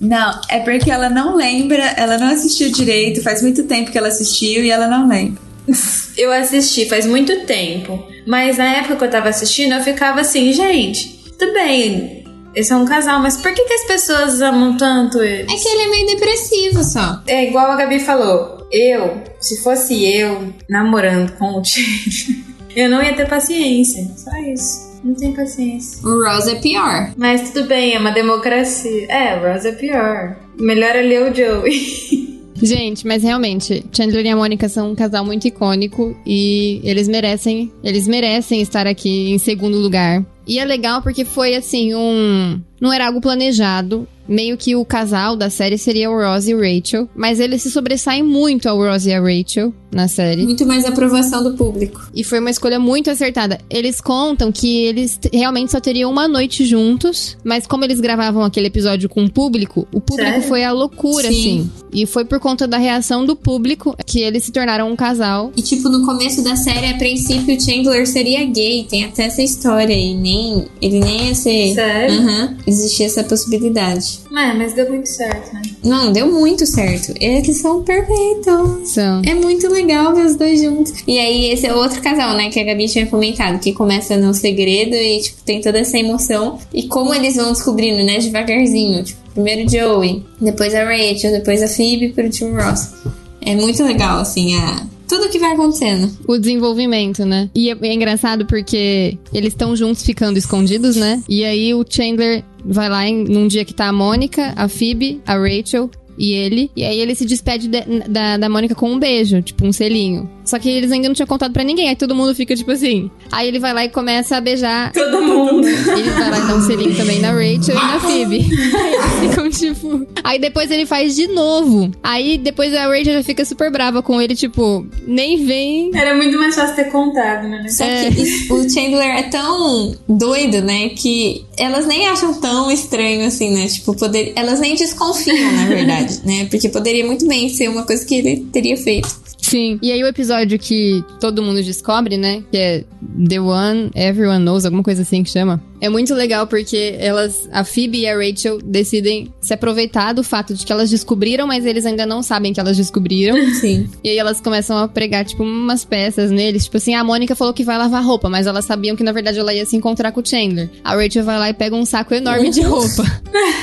Não, é porque ela não lembra, ela não assistiu direito, faz muito tempo que ela assistiu e ela não lembra. [laughs] Eu assisti faz muito tempo, mas na época que eu tava assistindo, eu ficava assim, gente, tudo bem, esse é um casal, mas por que, que as pessoas amam tanto eles? É que ele é meio depressivo só. É igual a Gabi falou, eu, se fosse eu namorando com o Chandler, [laughs] eu não ia ter paciência, só isso. Não tem paciência. O Rose é pior. Mas tudo bem, é uma democracia. É, o Ross é pior. Melhor ali é o Joey. [laughs] Gente, mas realmente, Chandler e a Mônica são um casal muito icônico e eles merecem, eles merecem estar aqui em segundo lugar. E é legal porque foi assim, um. Não era algo planejado. Meio que o casal da série seria o Ross e o Rachel. Mas eles se sobressaem muito ao Ross e a Rachel na série. Muito mais aprovação do público. E foi uma escolha muito acertada. Eles contam que eles realmente só teriam uma noite juntos, mas como eles gravavam aquele episódio com o público, o público Sério? foi a loucura, Sim. assim. E foi por conta da reação do público que eles se tornaram um casal. E, tipo, no começo da série, a princípio, o Chandler seria gay. Tem até essa história aí. Nem, ele nem ia ser... Sério? Aham. Existia essa possibilidade. É, mas deu muito certo, né? Não, deu muito certo. Eles são perfeitos. São. É muito legal ver os dois juntos. E aí, esse é outro casal, né? Que a Gabi tinha comentado. Que começa no segredo e, tipo, tem toda essa emoção. E como eles vão descobrindo, né? Devagarzinho. Tipo, primeiro Joey, depois a Rachel, depois a Phoebe pro Tim Ross. É muito legal, assim, a... Tudo que vai acontecendo. O desenvolvimento, né? E é, é engraçado porque eles estão juntos ficando escondidos, né? E aí o Chandler vai lá em, num dia que tá a Mônica, a Phoebe, a Rachel e ele. E aí ele se despede de- da, da Mônica com um beijo, tipo um selinho. Só que eles ainda não tinham contado pra ninguém. Aí todo mundo fica tipo assim. Aí ele vai lá e começa a beijar. Todo mundo. Ele vai lá e dá um selinho também na Rachel e na Phoebe. Aí eles ficam tipo. Aí depois ele faz de novo. Aí depois a Rachel já fica super brava com ele, tipo, nem vem. Era muito mais fácil ter contado, né? Só É. que o Chandler é tão doido, né? Que elas nem acham tão estranho assim, né? Tipo, poder... elas nem desconfiam, na verdade, né? Porque poderia muito bem ser uma coisa que ele teria feito. Sim. E aí o episódio que todo mundo descobre, né? Que é The One Everyone Knows, alguma coisa assim que chama. É muito legal porque elas, a Phoebe e a Rachel decidem se aproveitar do fato de que elas descobriram, mas eles ainda não sabem que elas descobriram. [laughs] Sim. E aí elas começam a pregar, tipo, umas peças neles. Tipo assim, a Mônica falou que vai lavar roupa, mas elas sabiam que na verdade ela ia se encontrar com o Chandler. A Rachel vai lá e pega um saco enorme de [laughs] roupa.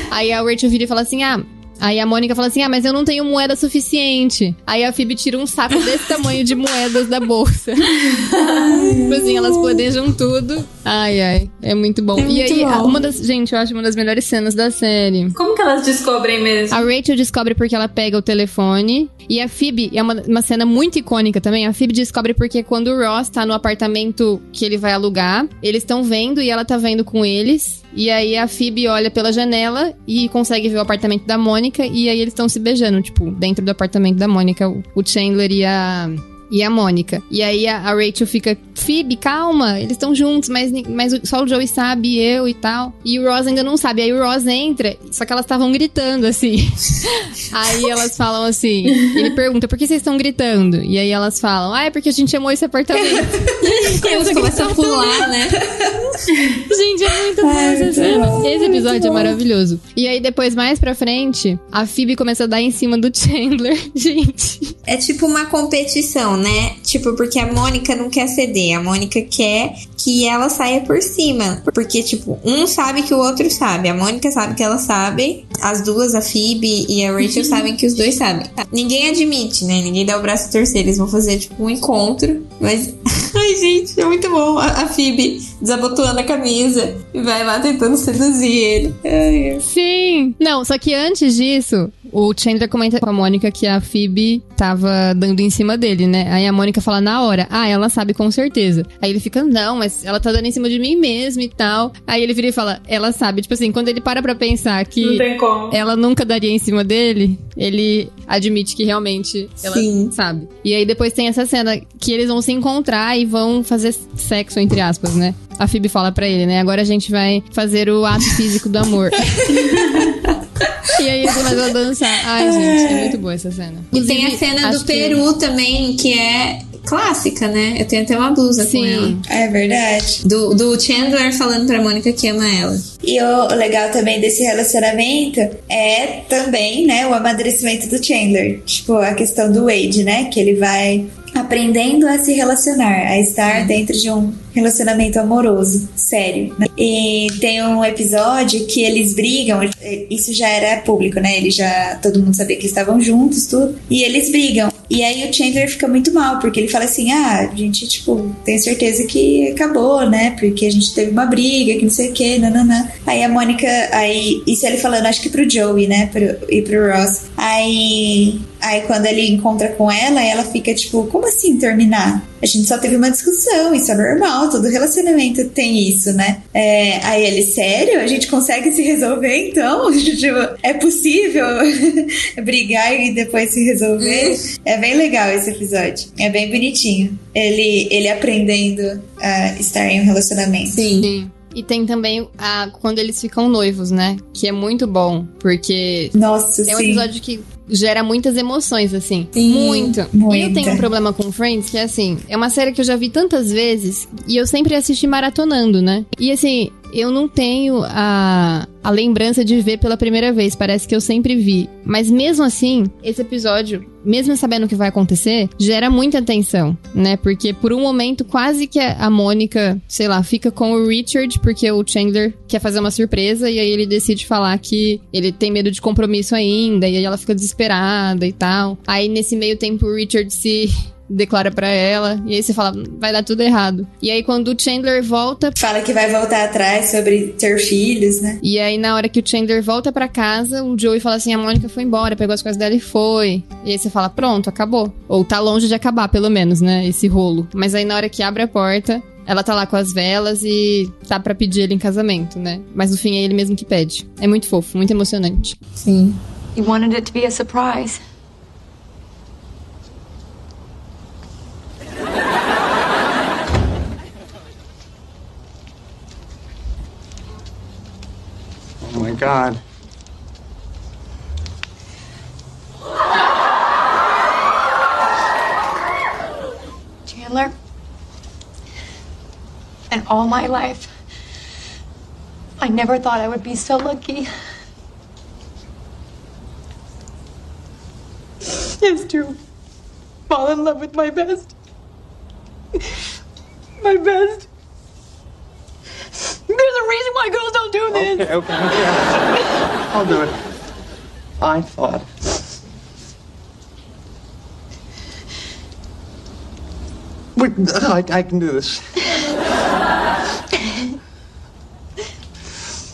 aí a Rachel vira e fala assim: ah. Aí a Mônica fala assim: Ah, mas eu não tenho moeda suficiente. Aí a Phoebe tira um saco desse tamanho de moedas da bolsa. [laughs] tipo assim, elas planejam tudo. Ai, ai. É muito bom. É e muito aí, bom. uma das. Gente, eu acho uma das melhores cenas da série. Como que elas descobrem mesmo? A Rachel descobre porque ela pega o telefone. E a Phoebe, é uma, uma cena muito icônica também. A Phoebe descobre porque quando o Ross tá no apartamento que ele vai alugar, eles estão vendo e ela tá vendo com eles. E aí a Phoebe olha pela janela e consegue ver o apartamento da Mônica. E aí eles estão se beijando, tipo, dentro do apartamento da Mônica, o, Chandler e a. E a Mônica. E aí a, a Rachel fica, Phoebe, calma, eles estão juntos, mas, mas só o Joey sabe, e eu e tal. E o Ross ainda não sabe. Aí o Ross entra, só que elas estavam gritando, assim. [laughs] aí elas falam assim, ele pergunta, por que vocês estão gritando? E aí elas falam, ah, é porque a gente amou esse apartamento. [laughs] Eles começam a pular, né? [laughs] Gente, é muito bom essa cena. Esse episódio é maravilhoso. E aí, depois, mais pra frente, a Phoebe começa a dar em cima do Chandler. Gente. É tipo uma competição, né? Tipo, porque a Mônica não quer ceder. A Mônica quer que ela saia por cima. Porque, tipo, um sabe que o outro sabe. A Mônica sabe que ela sabe. As duas, a Phoebe e a Rachel, sabem que os dois sabem. Ninguém admite, né? Ninguém dá o braço a torcer. Eles vão fazer, tipo, um encontro. Mas. [laughs] Ai, gente, é muito bom. A, a Phoebe desabotoando a camisa e vai lá tentando seduzir ele. Ai, ai. Sim! Não, só que antes disso, o Chandler comenta com a Mônica que a Phoebe tava dando em cima dele, né? Aí a Mônica fala na hora, ah, ela sabe com certeza. Aí ele fica, não, mas ela tá dando em cima de mim mesmo e tal. Aí ele vira e fala, ela sabe. Tipo assim, quando ele para pra pensar que Não tem como. ela nunca daria em cima dele, ele admite que realmente ela Sim. sabe. E aí depois tem essa cena que eles vão se encontrar e vão fazer sexo, entre aspas, né? A Phoebe fala pra ele, né? Agora a gente vai fazer o ato físico do amor. [laughs] e aí eles começam a dançar. Ai, gente, é muito boa essa cena. E tem a cena do que- Peru também, que é clássica, né? Eu tenho até uma blusa com ela. Sim. É verdade. Do, do Chandler falando pra Mônica que ama ela. E o legal também desse relacionamento é também, né, o amadurecimento do Chandler. Tipo, a questão do Wade, né? Que ele vai aprendendo a se relacionar, a estar dentro de um relacionamento amoroso, sério. né? E tem um episódio que eles brigam, isso já era público, né? Eles já todo mundo sabia que estavam juntos, tudo. E eles brigam. E aí o Chandler fica muito mal, porque ele fala assim: "Ah, a gente tipo, tem certeza que acabou, né? Porque a gente teve uma briga, que não sei o que, nananã". Aí a Mônica, aí isso ele falando, acho que pro Joey, né, pro, e pro Ross. Aí Aí quando ele encontra com ela, ela fica tipo, como assim terminar? A gente só teve uma discussão, isso é normal, todo relacionamento tem isso, né? É, aí ele, sério? A gente consegue se resolver então? [laughs] tipo, é possível [laughs] brigar e depois se resolver? é bem legal esse episódio. É bem bonitinho. Ele, ele aprendendo a estar em um relacionamento. Sim. Sim. E tem também a, quando eles ficam noivos, né? Que é muito bom, porque Nossa, é um sim. episódio que gera muitas emoções, assim. Sim, muito. E eu tenho um problema com Friends, que é assim, é uma série que eu já vi tantas vezes e eu sempre assisti maratonando, né? E assim, eu não tenho a, a lembrança de ver pela primeira vez. Parece que eu sempre vi. Mas mesmo assim, esse episódio, mesmo sabendo o que vai acontecer, gera muita tensão, né? Porque por um momento, quase que a Mônica, sei lá, fica com o Richard, porque o Chandler quer fazer uma surpresa, e aí ele decide falar que ele tem medo de compromisso ainda, e aí ela fica desesperada e tal. Aí nesse meio tempo, o Richard se declara pra ela, e aí você fala, vai dar tudo errado. E aí quando o Chandler volta Fala que vai voltar atrás sobre ter filhos, né? e aí, na hora que o Chandler volta pra casa, o Joey fala assim: a Mônica foi embora, pegou as coisas dela e foi. E aí você fala: pronto, acabou. Ou tá longe de acabar, pelo menos, né? Esse rolo. Mas aí, na hora que abre a porta, ela tá lá com as velas e tá pra pedir ele em casamento, né? Mas no fim é ele mesmo que pede. É muito fofo, muito emocionante. Sim. You wanted it to be a surprise. God. Chandler, and all my life, I never thought I would be so lucky as to fall in love with my best, my best. There's a reason why girls don't do this. Okay, okay, okay. [laughs] I'll do it. I thought. Wait, I, I can do this. [laughs]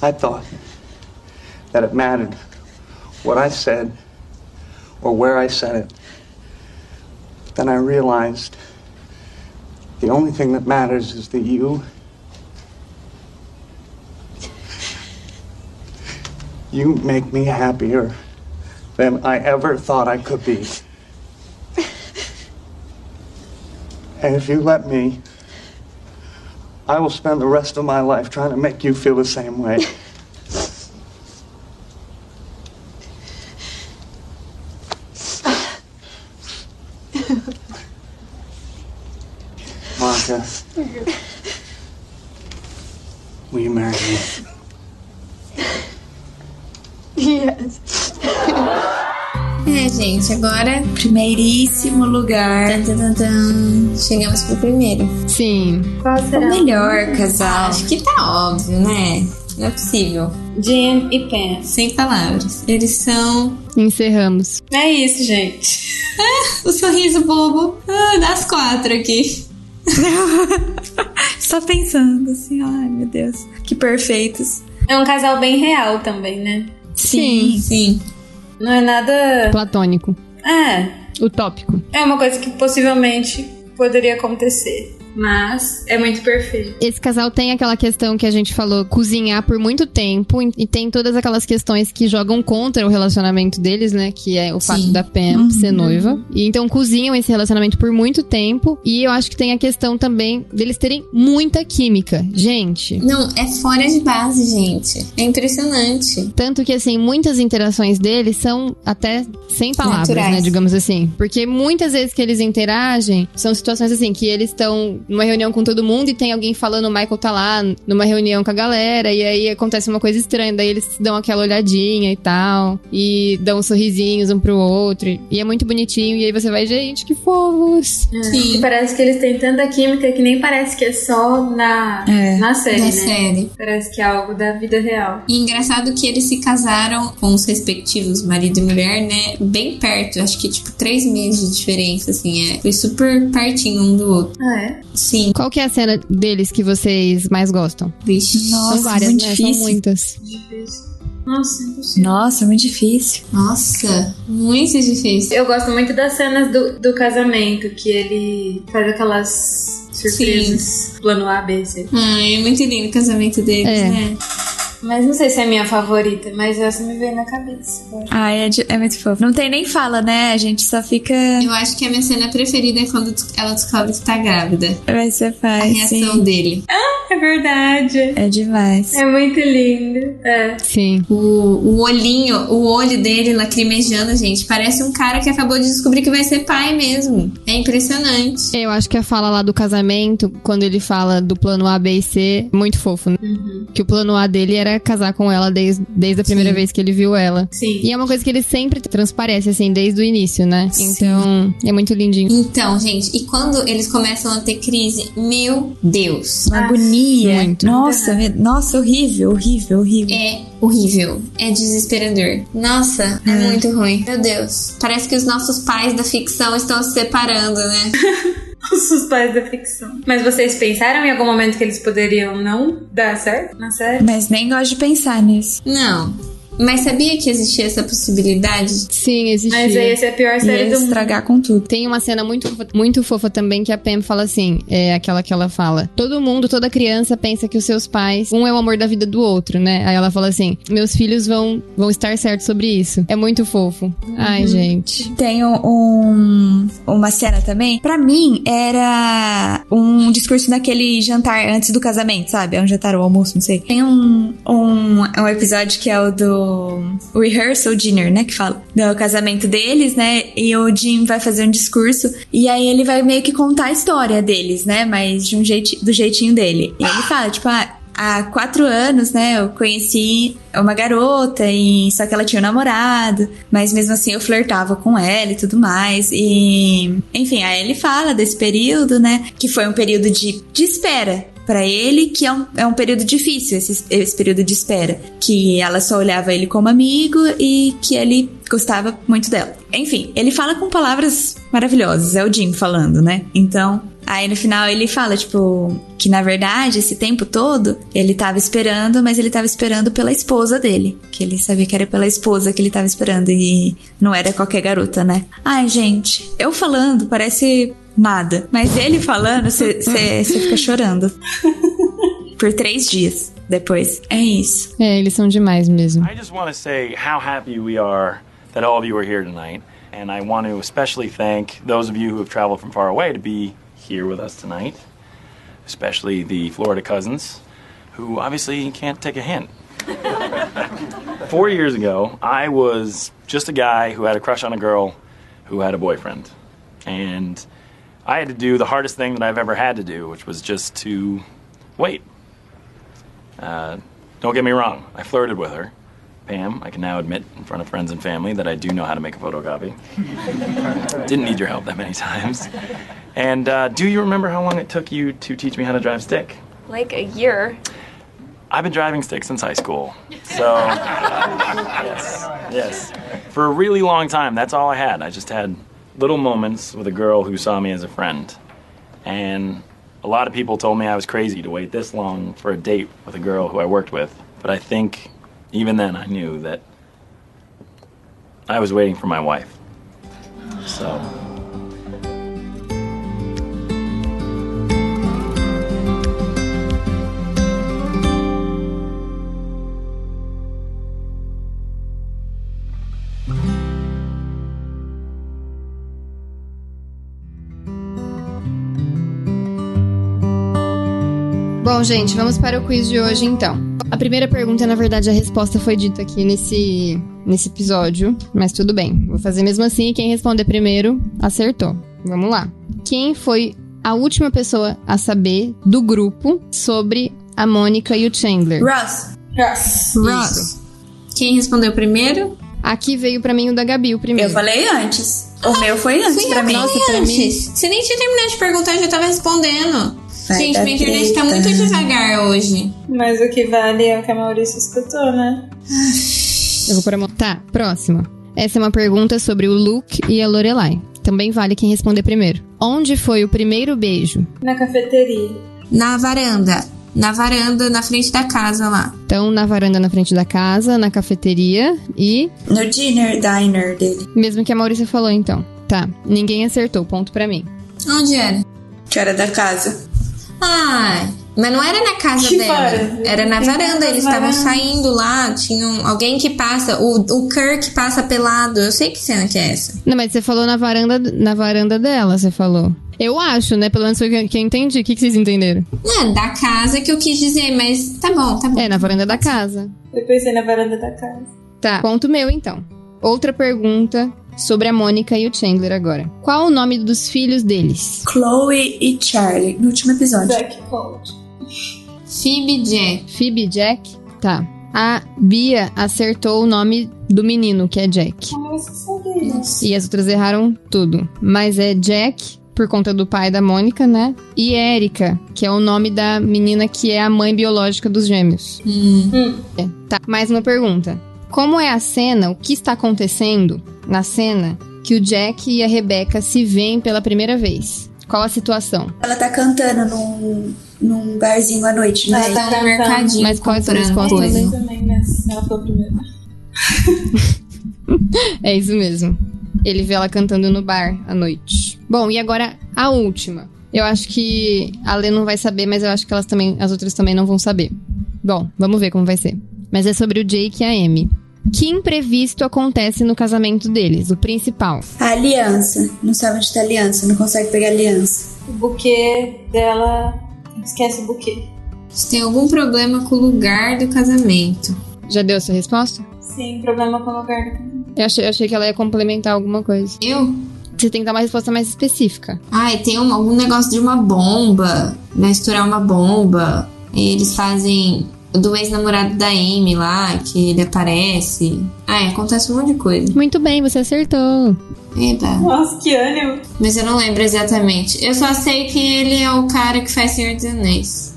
I thought that it mattered what I said or where I said it. Then I realized the only thing that matters is that you You make me happier than I ever thought I could be. [laughs] And if you let me, I will spend the rest of my life trying to make you feel the same way. [laughs] Primeiríssimo lugar. Tan, tan, tan. Chegamos pro primeiro. Sim. Qual O será? melhor casal. Acho que tá óbvio, né? Não é possível. Jim e Pam. Sem palavras. Eles são Encerramos. É isso, gente. [laughs] o sorriso bobo ah, das quatro aqui. [laughs] Só pensando assim, ai meu Deus. Que perfeitos. É um casal bem real também, né? Sim. Sim. Não é nada. Platônico. É. Utópico. É uma coisa que possivelmente poderia acontecer. Mas é muito perfeito. Esse casal tem aquela questão que a gente falou, cozinhar por muito tempo, e tem todas aquelas questões que jogam contra o relacionamento deles, né? Que é o fato Sim. da Pam ser noiva. E então cozinham esse relacionamento por muito tempo. E eu acho que tem a questão também deles terem muita química. Gente. Não, é fora de base, gente. É impressionante. Tanto que, assim, muitas interações deles são até sem palavras, Naturais. né? Digamos assim. Porque muitas vezes que eles interagem, são situações assim, que eles estão numa reunião com todo mundo e tem alguém falando, o Michael tá lá numa reunião com a galera, e aí acontece uma coisa estranha, daí eles dão aquela olhadinha e tal, e dão sorrisinhos um pro outro, e é muito bonitinho, e aí você vai, gente, que fofos. Sim. E parece que eles têm tanta química que nem parece que é só na, É. na série, Da né? série. Parece que é algo da vida real. E engraçado que eles se casaram com os respectivos marido e mulher, né? Bem perto. Acho que, tipo, três meses de diferença, assim. É. Foi super pertinho um do outro. Ah, é? Sim. Qual que é a cena deles que vocês mais gostam? Vixe. Nossa, São várias, muito né? difícil. São muitas. Nossa, impossível. Nossa, muito difícil. Nossa, muito difícil. Eu gosto muito das cenas do, do casamento, que ele faz aquelas surpresas. Plano A, B, C. Ai, é muito lindo o casamento deles, É. né? Mas não sei se é a minha favorita, mas essa me veio na cabeça. Ai, é, de- é muito fofo. Não tem nem fala, né? A gente só fica. Eu acho que a minha cena preferida é quando ela descobre que tá grávida. Vai ser A faz, reação sim. dele. É verdade. É demais. É muito lindo. É. Sim. O, o olhinho, o olho dele lacrimejando, gente. Parece um cara que acabou de descobrir que vai ser pai mesmo. É impressionante. Eu acho que a fala lá do casamento, quando ele fala do plano A, B e C, muito fofo, né? Que o plano A dele era casar com ela desde, desde a primeira Sim. vez que ele viu ela. Sim. E é uma coisa que ele sempre transparece, assim, desde o início, né? Sim. Então, é muito lindinho. Então, gente, e quando eles começam a ter crise, meu Deus. Uma agonia. Muito. Nossa, me- nossa, horrível, horrível, horrível. É horrível. É desesperador. Nossa, é, muito ruim. Meu Deus. Parece que os nossos pais da ficção estão se separando, né? [laughs] Os pais da ficção. Mas vocês pensaram em algum momento que eles poderiam não dar certo na série? Mas nem gosto de pensar nisso. Não. Mas sabia que existia essa possibilidade? Sim, existia. Mas aí essa é a pior série Ia do mundo. estragar com tudo. Tem uma cena muito, fofa- muito fofa também que a Pam fala assim: é aquela que ela fala. Todo mundo, toda criança pensa que os seus pais, um é o amor da vida do outro, né? Aí ela fala assim: meus filhos vão, vão estar certos sobre isso. É muito fofo. Ai, gente. Tem um, uma cena também. Pra mim, era um discurso naquele jantar antes do casamento, sabe? É um jantar ou almoço, não sei. Tem um, um, um episódio que é o do o, rehearsal dinner, né? Que fala. Do casamento deles, né? E o Jim vai fazer um discurso. E aí ele vai meio que contar a história deles, né? Mas de um jeito, do jeitinho dele. E ele fala, tipo, ah, há quatro anos, né, eu conheci uma garota e só que ela tinha um namorado, mas mesmo assim eu flertava com ela e tudo mais. E enfim, aí ele fala desse período, né, que foi um período de, de espera para ele, que é um, é um período difícil, esse, esse período de espera. Que ela só olhava ele como amigo e que ele gostava muito dela. Enfim, ele fala com palavras maravilhosas, é o Jim falando, né? Então, aí no final ele fala, tipo, que na verdade esse tempo todo ele tava esperando, mas ele tava esperando pela esposa dele. Que ele sabia que era pela esposa que ele tava esperando e não era qualquer garota, né? Ai, gente, eu falando parece nada. Mas ele falando, você fica [laughs] chorando. Por três dias depois. É isso. É, eles são demais mesmo. I just want to say how happy we are that all of you are here tonight. And I want to especially thank those of you who have traveled from far away to be here with us tonight, especially the Florida cousins, who obviously can't take a hint. [laughs] Four years ago, I was just a guy who had a crush on a girl who had a boyfriend. And I had to do the hardest thing that I've ever had to do, which was just to wait. Uh, don't get me wrong, I flirted with her. Pam, I can now admit in front of friends and family that I do know how to make a photocopy. [laughs] Didn't need your help that many times. And uh, do you remember how long it took you to teach me how to drive stick? Like a year. I've been driving stick since high school. So, [laughs] yes, yes. For a really long time, that's all I had. I just had little moments with a girl who saw me as a friend. And a lot of people told me I was crazy to wait this long for a date with a girl who I worked with. But I think even then I knew that I was waiting for my wife. So. Bom, gente, vamos para o quiz de hoje então. A primeira pergunta, na verdade, a resposta foi dita aqui nesse, nesse episódio, mas tudo bem. Vou fazer mesmo assim e quem responder primeiro acertou. Vamos lá. Quem foi a última pessoa a saber do grupo sobre a Mônica e o Chandler? Ross. Ross. Ross. Quem respondeu primeiro? Aqui veio pra mim o da Gabi, o primeiro. Eu falei antes. O meu foi antes Fui pra eu mim. Nossa, pra mim- antes. Você nem tinha terminado de perguntar, eu já tava respondendo. Vai Gente, dar minha internet tá muito devagar hoje. Mas o que vale é o que a Maurício escutou, né? Eu vou para Tá, próxima. Essa é uma pergunta sobre o Luke e a Lorelai. Também vale quem responder primeiro. Onde foi o primeiro beijo? Na cafeteria. Na varanda. Na varanda, na frente da casa lá. Então, na varanda na frente da casa, na cafeteria e. No dinner diner dele. Mesmo que a Maurícia falou, então. Tá, ninguém acertou, ponto pra mim. Onde era? Que era da casa. Ai, mas não era na casa Que dela. varanda? Era na varanda. Eles estavam saindo lá. Tinha um- alguém que passa. O, o Kirk passa pelado. Eu sei que cena que é essa. Não, mas você falou na varanda, na varanda dela, você falou. Eu acho, né? Pelo menos foi o que eu entendi. O que, que vocês entenderam? É, da casa que eu quis dizer, mas tá bom, tá bom. É, na varanda da casa. Eu pensei na varanda da casa. Tá, ponto meu então. Outra pergunta sobre a Mônica e o Chandler agora. Qual o nome dos filhos deles? Chloe e Charlie, no último episódio. Jack Cold. Phoebe Jack. Phoebe Jack? Tá. A Bia acertou o nome do menino, que é Jack. Ah, sabia. E as outras erraram tudo. Mas é Jack, por conta do pai da Mônica, né? E Erika, que é o nome da menina que é a mãe biológica dos gêmeos. É. Tá, mais uma pergunta. Como é a cena, o que está acontecendo na cena que o Jack e a Rebecca se veem pela primeira vez? Qual a situação? Ela tá cantando num, num barzinho à noite, né? Ela tá no mercadinho. Mas qual é a sua resposta. Lê? Também, mas ela foi a primeira. [laughs] É isso mesmo. Ele vê ela cantando no bar à noite. Bom, e agora a última. Eu acho que a Lê não vai saber, mas eu acho que elas também, as outras também não vão saber. Bom, vamos ver como vai ser. Mas é sobre o Jake e a Amy. Que imprevisto acontece no casamento deles? O principal. A aliança. Não sabe onde tá a aliança, não consegue pegar a aliança. O buquê dela. Esquece o buquê. Se tem algum problema com o lugar do casamento. Já deu a sua resposta? Sim, problema com o lugar da Eu achei, eu achei que ela ia complementar alguma coisa. Eu? Você tem que dar uma resposta mais específica. Ai, tem um, algum negócio de uma bomba. Vai estourar uma bomba. E eles fazem do ex-namorado da Amy lá, que ele aparece. Ai, acontece um monte de coisa. Muito bem, você acertou. Eita. Nossa, que ânimo. Mas eu não lembro exatamente. Eu só sei que ele é o cara que faz Senhor dos Anéis.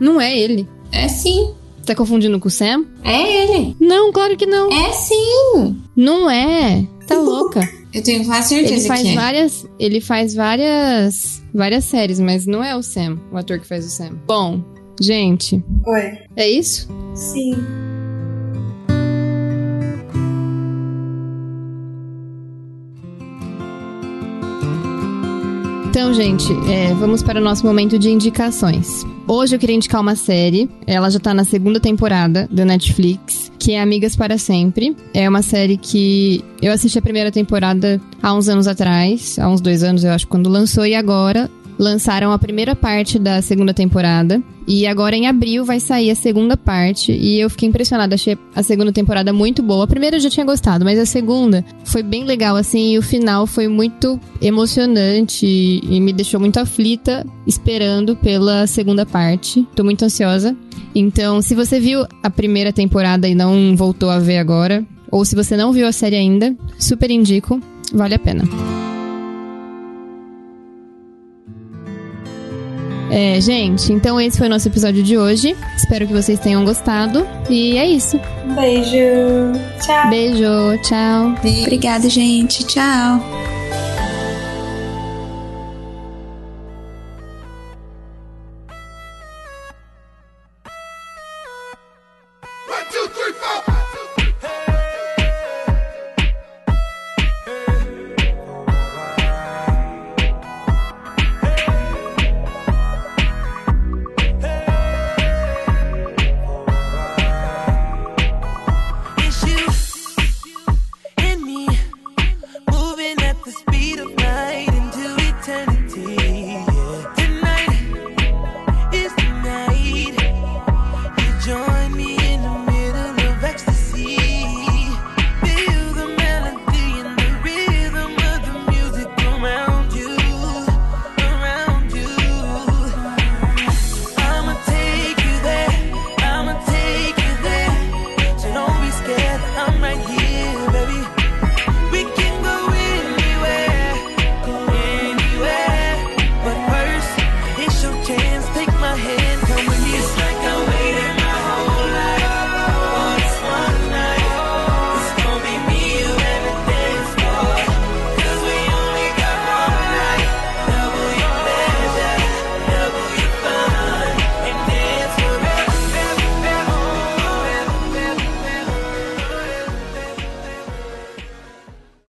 Não é ele. É sim. Você tá confundindo com o Sam? É ele. Não, claro que não. É sim. Não é. Tá louca. Eu tenho quase certeza Ele faz que é. várias. Ele faz várias. várias séries, mas não é o Sam, o ator que faz o Sam. Bom, gente, Oi. é isso? Sim. Então, gente, é, vamos para o nosso momento de indicações. Hoje eu queria indicar uma série, ela já tá na segunda temporada da Netflix, que é Amigas para Sempre. É uma série que eu assisti a primeira temporada há uns anos atrás, há uns dois anos eu acho, quando lançou, e agora lançaram a primeira parte da segunda temporada. E agora em abril vai sair a segunda parte. E eu fiquei impressionada. Achei a segunda temporada muito boa. A primeira eu já tinha gostado, mas a segunda foi bem legal, assim. E o final foi muito emocionante e, me deixou muito aflita, esperando pela segunda parte. Tô muito ansiosa. Então, se você viu a primeira temporada e não voltou a ver agora, ou se você não viu a série ainda, super indico. Vale a pena. É, gente, então esse foi o nosso episódio de hoje. Espero que vocês tenham gostado. E é isso. Um beijo. Tchau. Beijo, tchau. Obrigada, gente. Tchau.